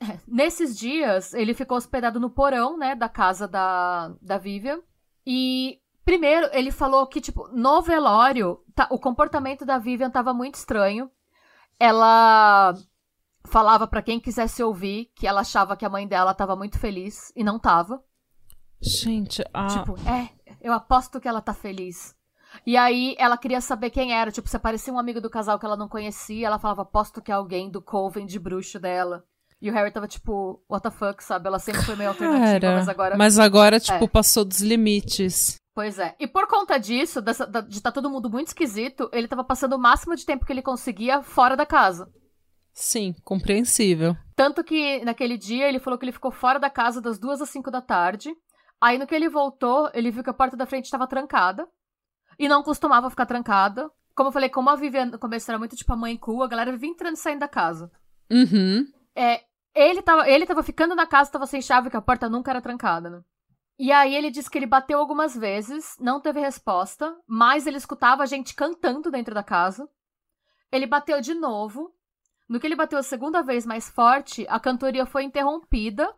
(laughs) Nesses dias, ele ficou hospedado no porão, né, da casa da, da Vivian. E, primeiro, ele falou que, tipo, no velório, tá- o comportamento da Vivian tava muito estranho. Ela falava pra quem quisesse ouvir que ela achava que a mãe dela tava muito feliz e não tava. Gente, a... Tipo, é, eu aposto que ela tá feliz. E aí ela queria saber quem era. Tipo, se aparecia um amigo do casal que ela não conhecia, ela falava, aposto que é alguém do coven de bruxo dela. E o Harry tava tipo, what the fuck, sabe? Ela sempre foi meio alternativa, mas agora. mas agora, tipo, É. passou dos limites. Pois é. E por conta disso, dessa- de estar todo mundo muito esquisito, ele tava passando o máximo de tempo que ele conseguia fora da casa. Sim, compreensível. Tanto que naquele dia ele falou que ele ficou fora da casa das duas às cinco da tarde. Aí no que ele voltou, ele viu que a porta da frente estava trancada. E não costumava ficar trancada. Como eu falei, como a Vivian no começo era muito tipo a mãe cool, a galera vivia entrando e saindo da casa. Uhum. É, ele tava, ele tava ficando na casa, tava sem chave, que a porta nunca era trancada, né? E aí ele disse que ele bateu algumas vezes, não teve resposta, mas ele escutava a gente cantando dentro da casa. Ele bateu de novo. No que ele bateu a segunda vez mais forte, a cantoria foi interrompida,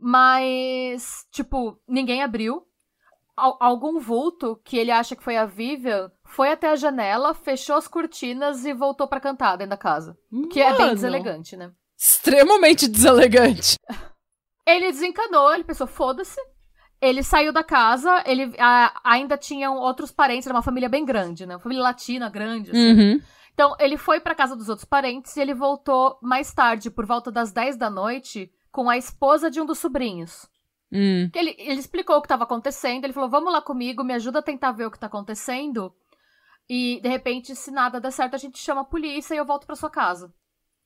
mas, tipo, ninguém abriu. Al- algum vulto, que ele acha que foi a Vivian, foi até a janela, fechou as cortinas e voltou pra cantar dentro da casa. Que é bem Mano, deselegante, né? Extremamente deselegante. (laughs) Ele desencanou, ele pensou, foda-se. Ele saiu da casa, ele a- ainda tinham outros parentes, era uma família bem grande, né? Uma família latina grande, assim. Uhum. Então, ele foi pra casa dos outros parentes e ele voltou mais tarde, por volta das 10 da noite, com a esposa de um dos sobrinhos. Hum. Ele, ele explicou o que estava acontecendo, ele falou, vamos lá comigo, me ajuda a tentar ver o que tá acontecendo. E, de repente, se nada der certo, a gente chama a polícia e eu volto pra sua casa.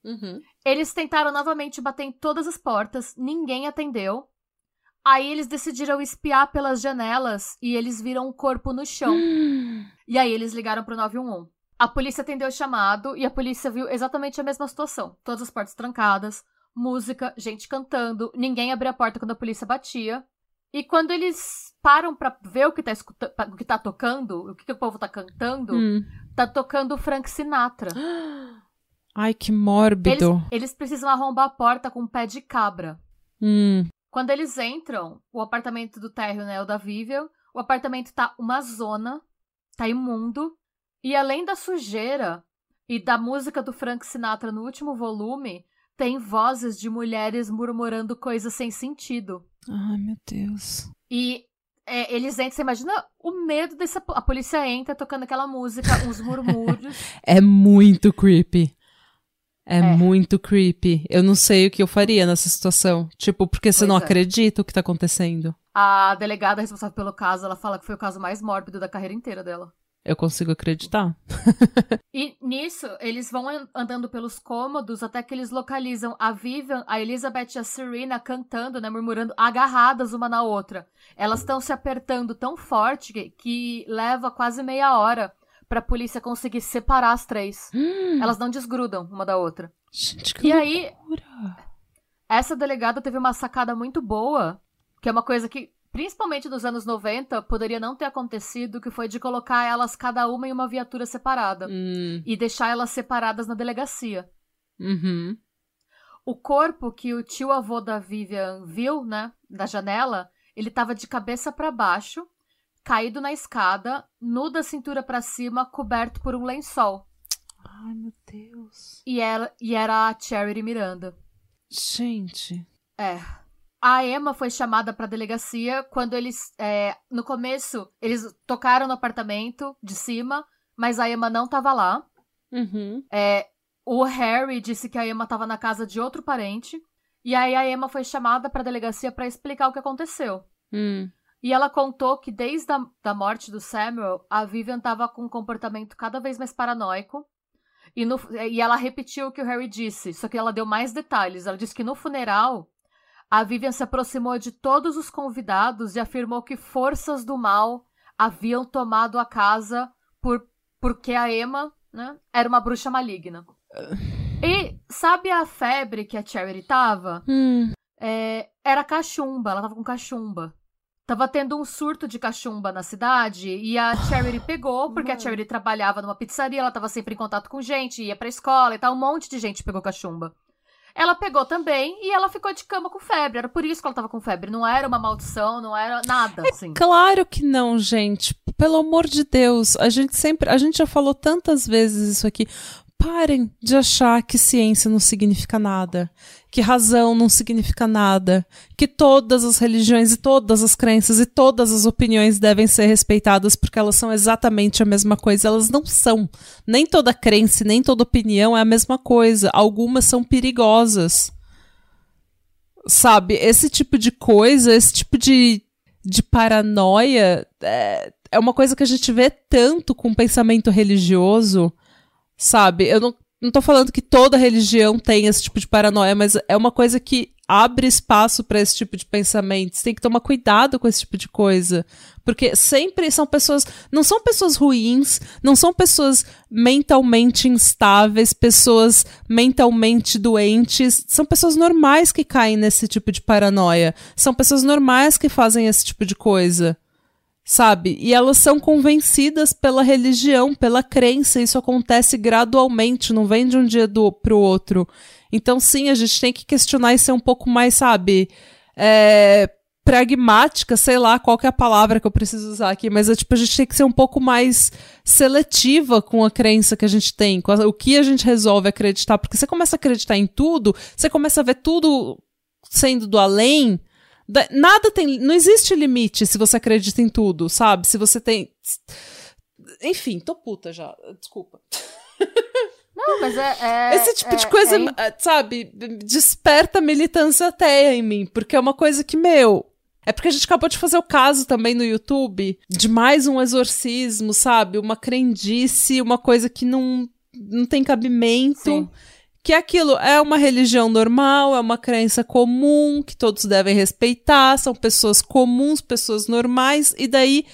Uhum. Eles tentaram novamente bater em todas as portas, ninguém atendeu. Aí eles decidiram espiar pelas janelas e eles viram um corpo no chão. (gasps) E aí eles ligaram pro 911. A polícia atendeu o chamado e a polícia viu exatamente a mesma situação. Todas as portas trancadas, música, gente cantando, ninguém abria a porta quando a polícia batia. E quando eles param pra ver o que tá, escuta- o que tá tocando, o que, que o povo tá cantando, Hum. tá tocando Frank Sinatra. (gasps) Ai, que Eles, mórbido. eles precisam arrombar a porta com um pé de cabra. Hum. Quando eles entram, o apartamento do térreo, né, o da Vivian, o apartamento tá uma zona, tá imundo, e além da sujeira e da música do Frank Sinatra no último volume, tem vozes de mulheres murmurando coisas sem sentido. Ai, meu Deus. E é, eles entram, você imagina o medo dessa... A polícia entra tocando aquela música, uns (laughs) murmúrios. É muito creepy. É, É. muito creepy. Eu não sei o que eu faria nessa situação. Tipo, porque você Pois não é. acredita o que tá acontecendo. A delegada responsável pelo caso, ela fala que foi o caso mais mórbido da carreira inteira dela. Eu consigo acreditar. E nisso, eles vão an- andando pelos cômodos até que eles localizam a Vivian, a Elizabeth e a Serena cantando, né, murmurando, agarradas uma na outra. Elas estão se apertando tão forte que, que leva quase meia hora pra polícia conseguir separar as três. (gasps) Elas não desgrudam uma da outra. Gente, que E aí, loucura. essa delegada teve uma sacada muito boa, que é uma coisa que, principalmente nos anos 90, poderia não ter acontecido, que foi de colocar elas cada uma em uma viatura separada Hum. e deixar elas separadas na delegacia. Uhum. O corpo que o tio avô da Vivian viu, né, da janela, ele tava de cabeça pra baixo, caído na escada, nu da cintura pra cima, coberto por um lençol. Ai, meu Deus. E era, e era a Charity Miranda. Gente. É. A Emma foi chamada pra delegacia quando eles, é, no começo, eles tocaram no apartamento de cima, mas a Emma não tava lá. Uhum. É, o Harry disse que a Emma estava na casa de outro parente. E aí a Emma foi chamada pra delegacia pra explicar o que aconteceu. Hum. E ela contou que desde a da morte do Samuel, a Vivian estava com um comportamento cada vez mais paranoico. E, no- e ela repetiu o que o Harry disse, só que ela deu mais detalhes. Ela disse que no funeral, a Vivian se aproximou de todos os convidados e afirmou que forças do mal haviam tomado a casa por, porque a Emma né? Era uma bruxa maligna. E sabe a febre que a Charity tava? Hum. É, era cachumba, ela tava com cachumba. Tava tendo um surto de cachumba na cidade e a Charity (gasps) pegou, porque a Charity trabalhava numa pizzaria, ela tava sempre em contato com gente, ia pra escola e tal, um monte de gente pegou cachumba. Ela pegou também e ela ficou de cama com febre. Era por isso que ela tava com febre. Não era uma maldição, não era nada, assim. Claro que não, gente. Pelo amor de Deus. A gente sempre. A gente já falou tantas vezes isso aqui. Parem de achar que ciência não significa nada, que razão não significa nada, que todas as religiões e todas as crenças e todas as opiniões devem ser respeitadas porque elas são exatamente a mesma coisa. Elas não são. Nem toda crença, nem toda opinião é a mesma coisa. Algumas são perigosas. Sabe? Esse tipo de coisa, esse tipo de, de paranoia é, é uma coisa que a gente vê tanto com pensamento religioso Sabe? Eu não, não tô falando que toda religião tem esse tipo de paranoia, mas é uma coisa que abre espaço para esse tipo de pensamento. Você tem que tomar cuidado com esse tipo de coisa. Porque sempre são pessoas. Não são pessoas ruins, não são pessoas mentalmente instáveis, pessoas mentalmente doentes. São pessoas normais que caem nesse tipo de paranoia. São pessoas normais que fazem esse tipo de coisa sabe? E elas são convencidas pela religião, pela crença. Isso acontece gradualmente, não vem de um dia do, pro outro. Então, sim, a gente tem que questionar e ser um pouco mais, sabe? É, pragmática, sei lá qual é a palavra que eu preciso usar aqui, mas é, tipo, a gente tem que ser um pouco mais seletiva com a crença que a gente tem, com a, o que a gente resolve acreditar, porque você começa a acreditar em tudo, você começa a ver tudo sendo do além, Nada tem. Não existe limite se você acredita em tudo, sabe? Se você tem. Enfim, tô puta já. Desculpa. Não, mas é. é Esse tipo é, de coisa, é... sabe, desperta militância até em mim. Porque é uma coisa que, meu. É porque a gente acabou de fazer o caso também no YouTube de mais um exorcismo, sabe? Uma crendice, uma coisa que não, não tem cabimento. Sim que aquilo é uma religião normal, é uma crença comum que todos devem respeitar, são pessoas comuns, pessoas normais, e daí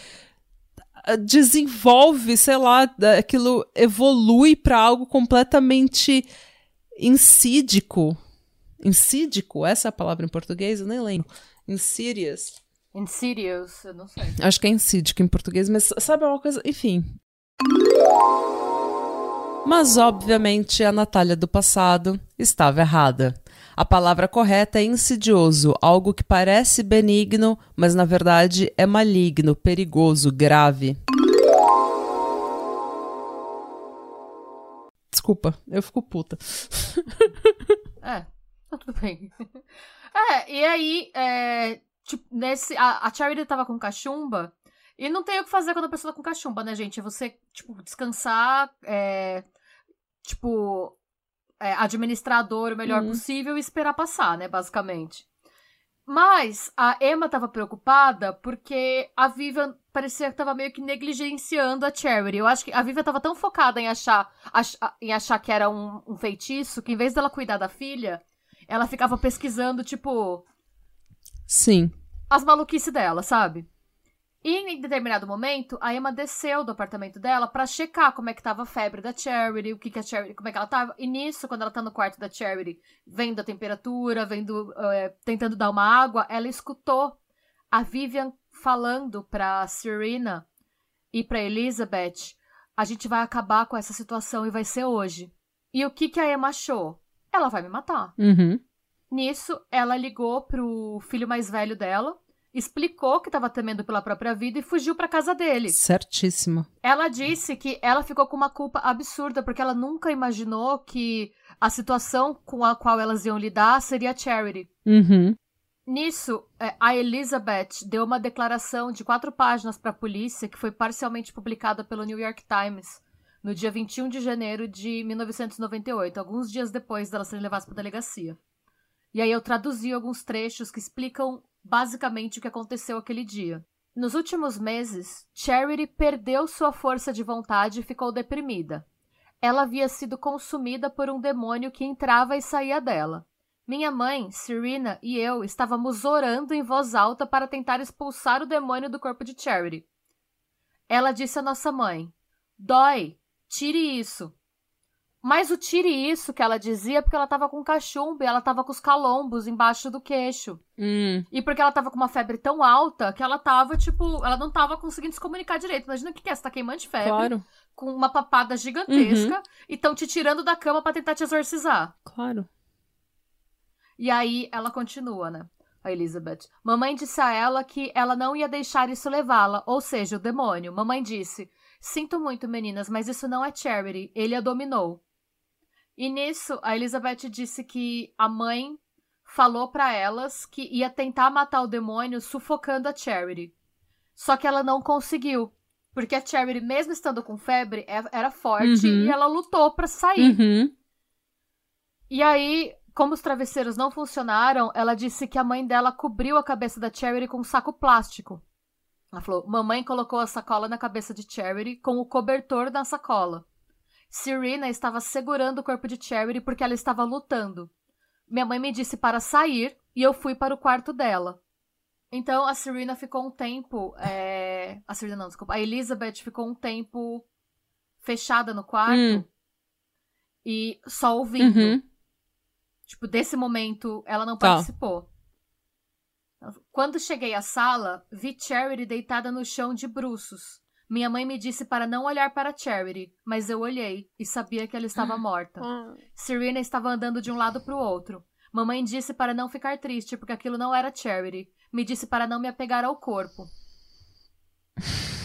ah, desenvolve, sei lá, aquilo evolui para algo completamente insídico. Insídico? Essa é a palavra em português? Eu nem lembro. Insidious. Insidious, eu não sei. Acho que é insídico em português, mas sabe uma coisa? Enfim. Mas, obviamente, a Natália do passado estava errada. A palavra correta é insidioso, algo que parece benigno, mas na verdade é maligno, perigoso, grave. Desculpa, eu fico puta. (laughs) é, tá tudo bem. (laughs) É, e aí, é, tipo, nesse, a, a Charity tava com cachumba, e não tem o que fazer quando a pessoa tá com cachumba, né, gente? É você, tipo, descansar, é, tipo, é, administrador o melhor uhum. possível e esperar passar, né, basicamente. Mas a Emma tava preocupada porque a Vivian parecia que tava meio que negligenciando a Charity. Eu acho que a Vivian tava tão focada em achar, ach, em achar que era um, um feitiço que em vez dela cuidar da filha, ela ficava pesquisando, tipo. Sim. As maluquices dela, sabe? E em determinado momento, a Emma desceu do apartamento dela para checar como é que tava a febre da Charity, o que que a Charity, como é que ela tava. E nisso, quando ela tá no quarto da Charity, vendo a temperatura, vendo, é, tentando dar uma água, ela escutou a Vivian falando pra Serena e pra Elizabeth: a gente vai acabar com essa situação e vai ser hoje. E o que que a Emma achou? Ela vai me matar. Uhum. Nisso, ela ligou pro filho mais velho dela, explicou que estava temendo pela própria vida e fugiu para casa dele. Certíssimo. Ela disse que ela ficou com uma culpa absurda porque ela nunca imaginou que a situação com a qual elas iam lidar seria charity. Uhum. Nisso, é, a Elizabeth deu uma declaração de quatro páginas para a polícia que foi parcialmente publicada pelo New York Times no dia 21 de janeiro de 1998, alguns dias depois delas serem levadas para a delegacia. E aí eu traduzi alguns trechos que explicam basicamente o que aconteceu aquele dia. Nos últimos meses, Charity perdeu sua força de vontade e ficou deprimida. Ela havia sido consumida por um demônio que entrava e saía dela. Minha mãe, Serena e eu estávamos orando em voz alta para tentar expulsar o demônio do corpo de Charity. Ela disse à nossa mãe: Dói, tire isso. Mas o tire isso que ela dizia é porque ela tava com cachumba e ela tava com os calombos embaixo do queixo. Hum. E porque ela tava com uma febre tão alta que ela tava, tipo, ela não tava conseguindo se comunicar direito. Imagina o que, que é, você tá queimando de febre, Claro, com uma papada gigantesca, e tão te tirando da cama pra tentar te exorcizar. claro. E aí ela continua, né? A Elizabeth. Mamãe disse a ela que ela não ia deixar isso levá-la, ou seja, o demônio. Mamãe disse: Sinto muito, meninas, mas isso não é Charity. Ele a dominou. E nisso, a Elizabeth disse que a mãe falou pra elas que ia tentar matar o demônio sufocando a Charity. Só que ela não conseguiu. Porque a Charity, mesmo estando com febre, é- era forte Uhum. e ela lutou pra sair. Uhum. E aí, como os travesseiros não funcionaram, ela disse que a mãe dela cobriu a cabeça da Charity com um saco plástico. Ela falou: Mamãe colocou a sacola na cabeça de Charity com o cobertor na sacola. Serena estava segurando o corpo de Charity porque ela estava lutando. Minha mãe me disse para sair e eu fui para o quarto dela. Então a Serena ficou um tempo. é, A Serena não, desculpa. A Elizabeth ficou um tempo fechada no quarto Hum. e só ouvindo. Uhum. Tipo, desse momento, ela não Tá. participou. Quando cheguei à sala, vi Charity deitada no chão de bruços. Minha mãe me disse para não olhar para Charity, mas eu olhei e sabia que ela estava (gasps) morta. Serena estava andando de um lado para o outro. Mamãe disse para não ficar triste, porque aquilo não era Charity. Me disse para não me apegar ao corpo. (sighs)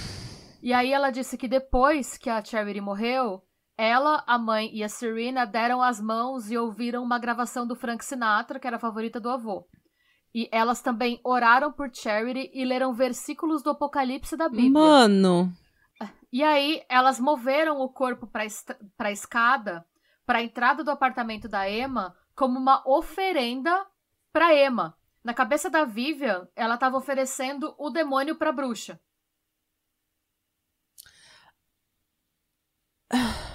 E aí ela disse que depois que a Charity morreu, ela, a mãe e a Serena deram as mãos e ouviram uma gravação do Frank Sinatra, que era a favorita do avô. E elas também oraram por Charity e leram versículos do Apocalipse da Bíblia. Mano. E aí elas moveram o corpo para a escada, para a entrada do apartamento da Emma, como uma oferenda para Emma. Na cabeça da Vivian, ela estava oferecendo o demônio para bruxa. (sighs) (sighs)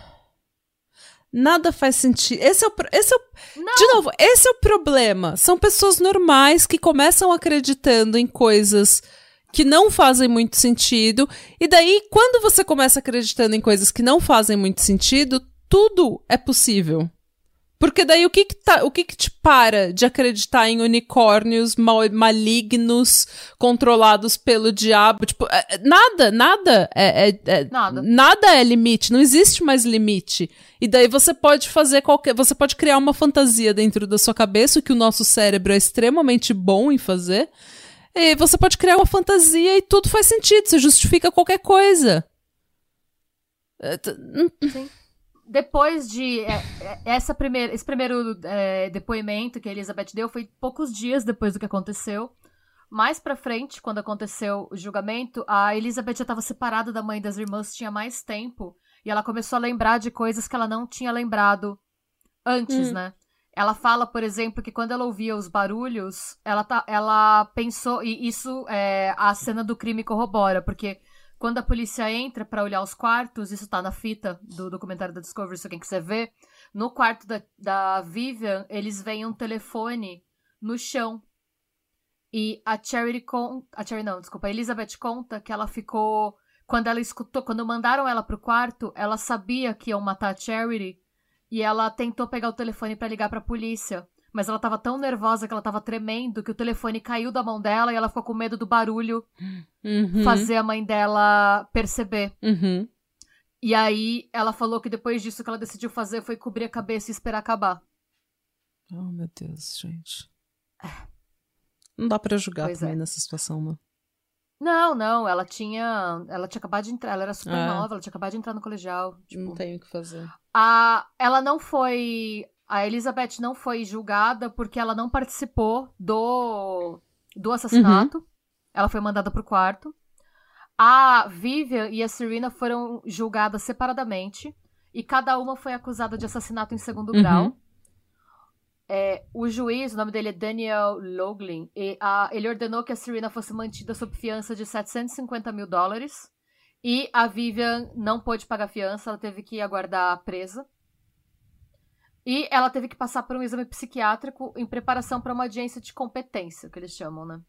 Nada faz sentido. Esse é o, esse é o, Não, de novo, esse é o problema. São pessoas normais que começam acreditando em coisas que não fazem muito sentido. E daí, quando você começa acreditando em coisas que não fazem muito sentido, tudo é possível. Porque daí o que que, tá, o que que te para de acreditar em unicórnios mal- malignos controlados pelo diabo? Tipo, é- é- nada, nada é, é- é- Nada. nada é limite, não existe mais limite. E daí você pode fazer qualquer, você pode criar uma fantasia dentro da sua cabeça, o que o nosso cérebro é extremamente bom em fazer. E você pode criar uma fantasia e tudo faz sentido, você justifica qualquer coisa. É, t- depois de é, é, essa primeira, esse primeiro é, depoimento que a Elizabeth deu foi poucos dias depois do que aconteceu. Mais pra frente, quando aconteceu o julgamento, a Elizabeth já estava separada da mãe das irmãs tinha mais tempo e ela começou a lembrar de coisas que ela não tinha lembrado antes, Hum. né? Ela fala, por exemplo, que quando ela ouvia os barulhos, ela, tá, ela pensou, e isso é, a cena do crime corrobora, porque quando a polícia entra pra olhar os quartos, isso tá na fita do documentário da Discovery, se quem quiser ver, no quarto da, da Vivian, eles veem um telefone no chão. E a Charity con... a Charity não, desculpa, a Elizabeth conta que ela ficou quando ela escutou, quando mandaram ela pro quarto, ela sabia que iam matar a Charity e ela tentou pegar o telefone pra ligar pra polícia. Mas ela tava tão nervosa que ela tava tremendo que o telefone caiu da mão dela e ela ficou com medo do barulho uhum, fazer a mãe dela perceber. uhum. E aí ela falou que depois disso que ela decidiu fazer foi cobrir a cabeça e esperar acabar. Oh, meu Deus, gente. Não dá pra julgar Pois também é. nessa situação, né? Não, não, ela tinha. Ela tinha acabado de entrar, ela era super É. nova, ela tinha acabado de entrar no colegial. Tipo, Não tem o que fazer. A, ela não foi. A Elizabeth não foi julgada porque ela não participou do, do assassinato. Ela foi mandada pro quarto. A Vivian e a Serena foram julgadas separadamente. E cada uma foi acusada de assassinato em segundo Uhum. grau. É, o juiz, o nome dele é Daniel Loglin, e a- ele ordenou que a Serena fosse mantida sob fiança de 750 mil dólares. E a Vivian não pôde pagar fiança, ela teve que aguardar presa. E ela teve que passar por um exame psiquiátrico em preparação para uma audiência de competência, que eles chamam, né?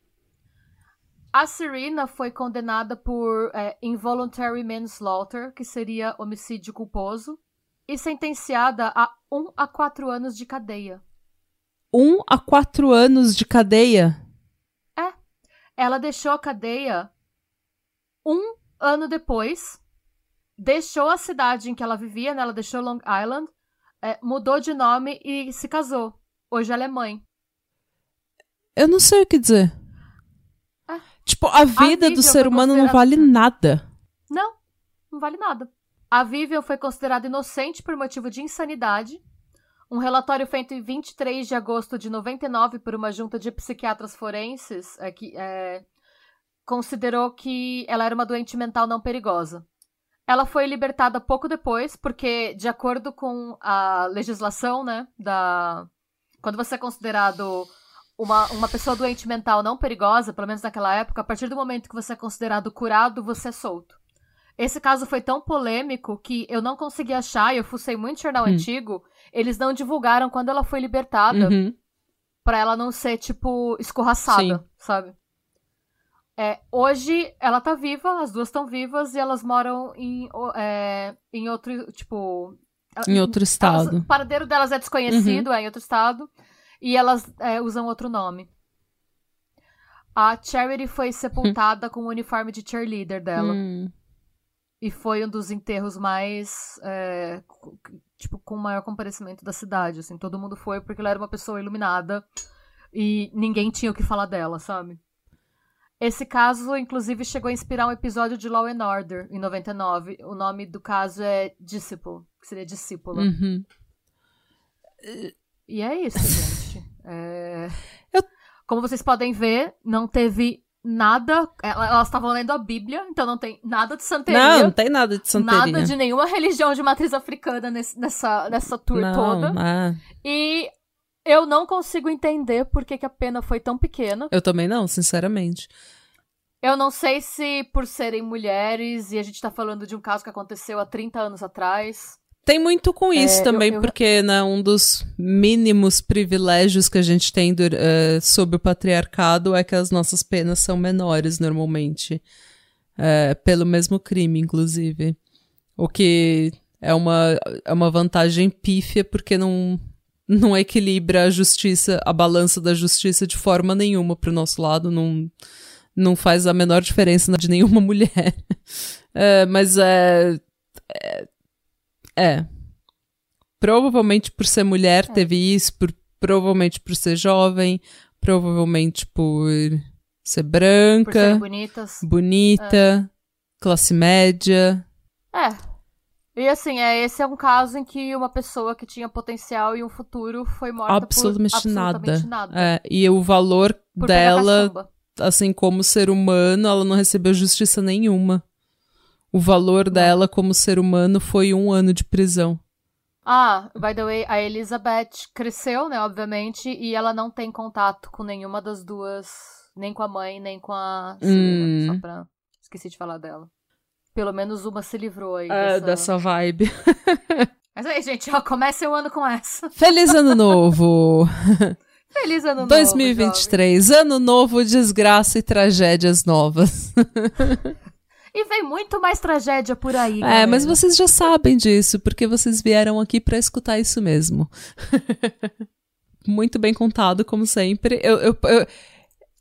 A Serena foi condenada por é, involuntary manslaughter, que seria homicídio culposo, e sentenciada a um a quatro anos de cadeia. Um a quatro anos de cadeia? É. Ela deixou a cadeia um ano depois, deixou a cidade em que ela vivia, né? ela deixou Long Island, é, mudou de nome e se casou. Hoje ela é mãe. Eu não sei o que dizer. É. Tipo, a vida a do ser humano não vale nada. Não, não vale nada. A Vivian foi considerada inocente por motivo de insanidade. Um relatório feito em 23 de agosto de 99 por uma junta de psiquiatras forenses é, que, é, considerou que ela era uma doente mental não perigosa. Ela foi libertada pouco depois, porque, de acordo com a legislação, né, da. Quando você é considerado uma, uma pessoa doente mental não perigosa, pelo menos naquela época, a partir do momento que você é considerado curado, você é solto. Esse caso foi tão polêmico que eu não consegui achar, e eu fucei muito jornal hum. antigo, eles não divulgaram quando ela foi libertada, uhum. pra ela não ser, tipo, escorraçada, Sim. sabe? É, hoje ela tá viva, as duas estão vivas e elas moram em, é, em outro, tipo. Em outro estado. Elas, o paradeiro delas é desconhecido, uhum. é em outro estado. E elas é, usam outro nome. A Charity foi sepultada com o uniforme de cheerleader dela. Hum. E foi um dos enterros mais. É, tipo, com o maior comparecimento da cidade. Assim, todo mundo foi porque ela era uma pessoa iluminada. E ninguém tinha o que falar dela, sabe? Esse caso, inclusive, chegou a inspirar um episódio de Law and Order, em 99. O nome do caso é Disciple, que seria discípula. Uhum. E é isso, gente. (laughs) É... Eu... Como vocês podem ver, não teve nada. Elas estavam lendo a Bíblia, então não tem nada de santeria. Não, não tem nada de santeria. Nada de nenhuma religião de matriz africana nesse, nessa, nessa tour não, toda. Mas... E eu não consigo entender por que, que a pena foi tão pequena. Eu também não, sinceramente. Eu não sei se por serem mulheres e a gente tá falando de um caso que aconteceu há 30 anos atrás. Tem muito com isso é, também, eu, eu... porque né, um dos mínimos privilégios que a gente tem do, uh, sob o patriarcado é que as nossas penas são menores normalmente. Uh, pelo mesmo crime, inclusive. O que é uma, é uma vantagem pífia, porque não, não equilibra a justiça, a balança da justiça de forma nenhuma pro nosso lado, não, não faz a menor diferença de nenhuma (laughs) mulher. é, mas é, é, é. Provavelmente por ser mulher é. teve isso, por, provavelmente por ser jovem, provavelmente por ser branca, por bonitas. bonita, é. classe média. É. E assim, é, esse é um caso em que uma pessoa que tinha potencial e um futuro foi morta absolutamente, por absolutamente nada. nada. É, e o valor por dela, assim como ser humano, ela não recebeu justiça nenhuma. O valor dela como ser humano foi um ano de prisão. Ah, by the way, a Elizabeth cresceu, né, obviamente, e ela não tem contato com nenhuma das duas, nem com a mãe, nem com a hum. só pra... Esqueci de falar dela. Pelo menos uma se livrou aí. É, dessa, dessa vibe. (laughs) Mas aí, gente, ó, comece o ano com essa. Feliz ano novo! (laughs) Feliz ano 2023, novo, ano novo, desgraça e tragédias novas. (laughs) E vem muito mais tragédia por aí. É, galera. mas vocês já sabem disso, porque vocês vieram aqui para escutar isso mesmo. muito bem contado, como sempre. Eu, eu, eu,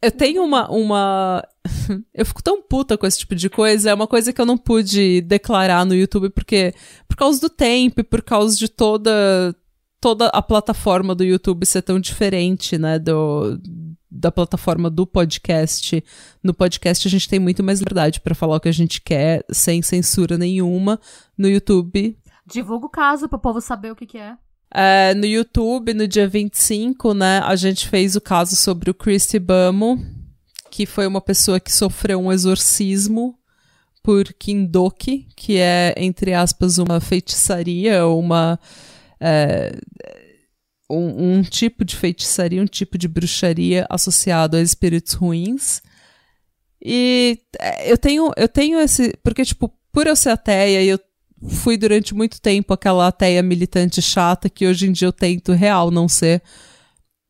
eu tenho uma, uma. Eu fico tão puta com esse tipo de coisa. É uma coisa que eu não pude declarar no YouTube porque por causa do tempo e por causa de toda toda a plataforma do YouTube ser tão diferente, né, do da plataforma do podcast. No podcast a gente tem muito mais liberdade para falar o que a gente quer, sem censura nenhuma. No YouTube, divulga o caso para o povo saber o que que é. É, no YouTube, no dia 25, né, a gente fez o caso sobre o Christy Bamo, que foi uma pessoa que sofreu um exorcismo por Kindoki, que é, entre aspas, uma feitiçaria, uma. É, um, um, tipo de feitiçaria, um tipo de bruxaria associado a espíritos ruins. E é, eu tenho, eu tenho esse. Porque, tipo, por eu ser ateia eu fui durante muito tempo aquela ateia militante chata que hoje em dia eu tento real não ser.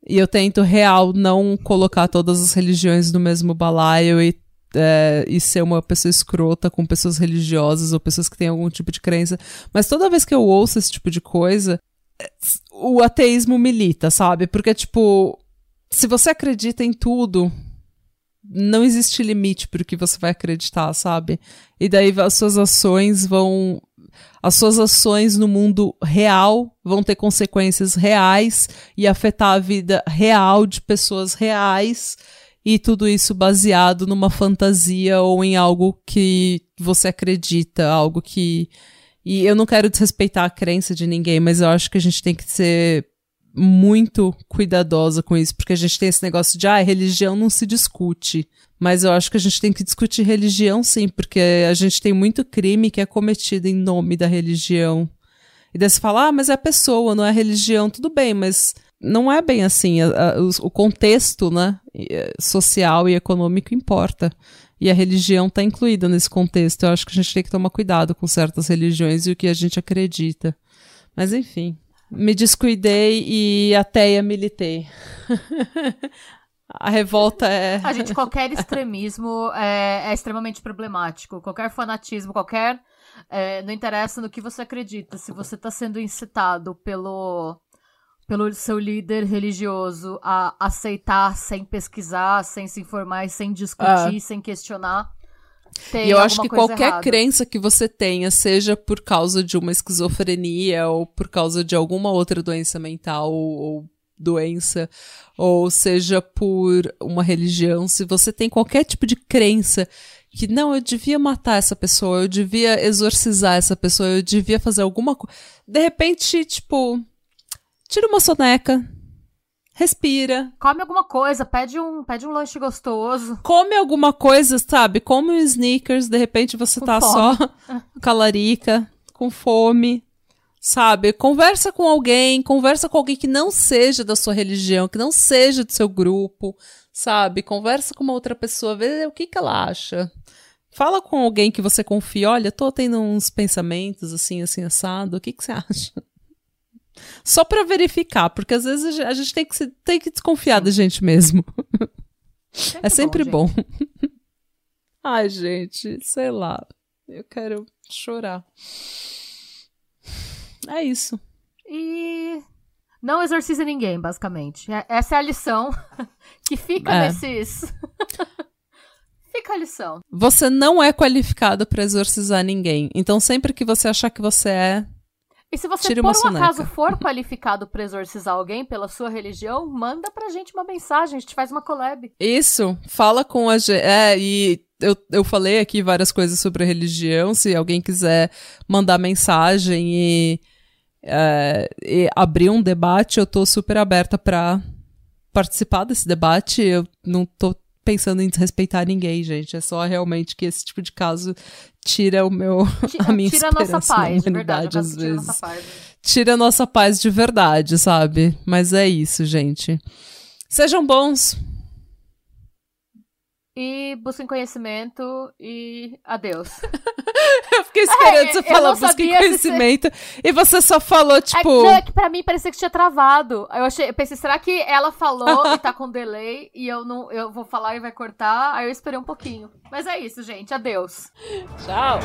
E eu tento real não colocar todas as religiões no mesmo balaio e é, e ser uma pessoa escrota com pessoas religiosas ou pessoas que têm algum tipo de crença. Mas toda vez que eu ouço esse tipo de coisa, é, o ateísmo milita, sabe? Porque, tipo, se você acredita em tudo, não existe limite para o que você vai acreditar, sabe? E daí as suas ações vão. As suas ações no mundo real vão ter consequências reais e afetar a vida real de pessoas reais e tudo isso baseado numa fantasia ou em algo que você acredita, algo que. E eu não quero desrespeitar a crença de ninguém, mas eu acho que a gente tem que ser muito cuidadosa com isso, porque a gente tem esse negócio de, ah, religião não se discute. Mas eu acho que a gente tem que discutir religião sim, porque a gente tem muito crime que é cometido em nome da religião. E daí você fala, ah, mas é a pessoa, não é a religião, tudo bem, mas não é bem assim. A, a, o contexto né, eh, social e econômico importa. E a religião está incluída nesse contexto. Eu acho que a gente tem que tomar cuidado com certas religiões e o que a gente acredita. Mas enfim, me descuidei e ateia militei. (laughs) a revolta é. A gente, qualquer extremismo é, é extremamente problemático. Qualquer fanatismo, qualquer. É, não interessa no que você acredita. Se você está sendo incitado pelo pelo seu líder religioso a aceitar sem pesquisar, sem se informar, sem discutir, ah. sem questionar. e eu acho que qualquer errada. crença que você tenha, seja por causa de uma esquizofrenia ou por causa de alguma outra doença mental ou, ou doença, ou seja por uma religião, se você tem qualquer tipo de crença que não, eu devia matar essa pessoa, eu devia exorcizar essa pessoa, eu devia fazer alguma coisa. De repente, tipo, tira uma soneca, respira. Come alguma coisa, pede um, pede um lanche gostoso. Come alguma coisa, sabe? Come um sneakers, de repente você com tá fome. só (laughs) com a larica, com fome, sabe? Conversa com alguém, conversa com alguém que não seja da sua religião, que não seja do seu grupo, sabe? Conversa com uma outra pessoa, vê o que que ela acha. Fala com alguém que você confia, olha, tô tendo uns pensamentos assim, assim, assado, o que que você acha? (laughs) Só para verificar, porque às vezes a gente tem que, tem que desconfiar da gente mesmo. Sempre (laughs) é sempre bom. bom. (laughs) Ai, gente, sei lá. Eu quero chorar. É isso. E não exorciza ninguém, basicamente. É, essa é a lição (laughs) que fica é. nesses. (laughs) fica a lição. Você não é qualificado para exorcizar ninguém. Então, sempre que você achar que você é, e se você por um acaso for qualificado para exorcizar alguém pela sua religião, manda pra gente uma mensagem, a gente faz uma collab. Isso, fala com a gente. É, e eu, eu falei aqui várias coisas sobre a religião, se alguém quiser mandar mensagem e, é, e abrir um debate, eu tô super aberta para participar desse debate. Eu não tô pensando em desrespeitar ninguém, gente. É só realmente que esse tipo de caso tira o meu (laughs) a minha tira esperança a nossa paz, de verdade, às tira vezes. Nossa paz, né? Tira a nossa paz de verdade, sabe? Mas é isso, gente. Sejam bons e busquem conhecimento e adeus. (laughs) eu fiquei esperando é, você falar busquem conhecimento e você só falou, é tipo. É que pra mim parecia que tinha travado. Eu, achei, eu pensei, será que ela falou e tá com delay e eu não eu vou falar e vai cortar? Aí eu esperei um pouquinho. Mas é isso, gente. Adeus. Tchau.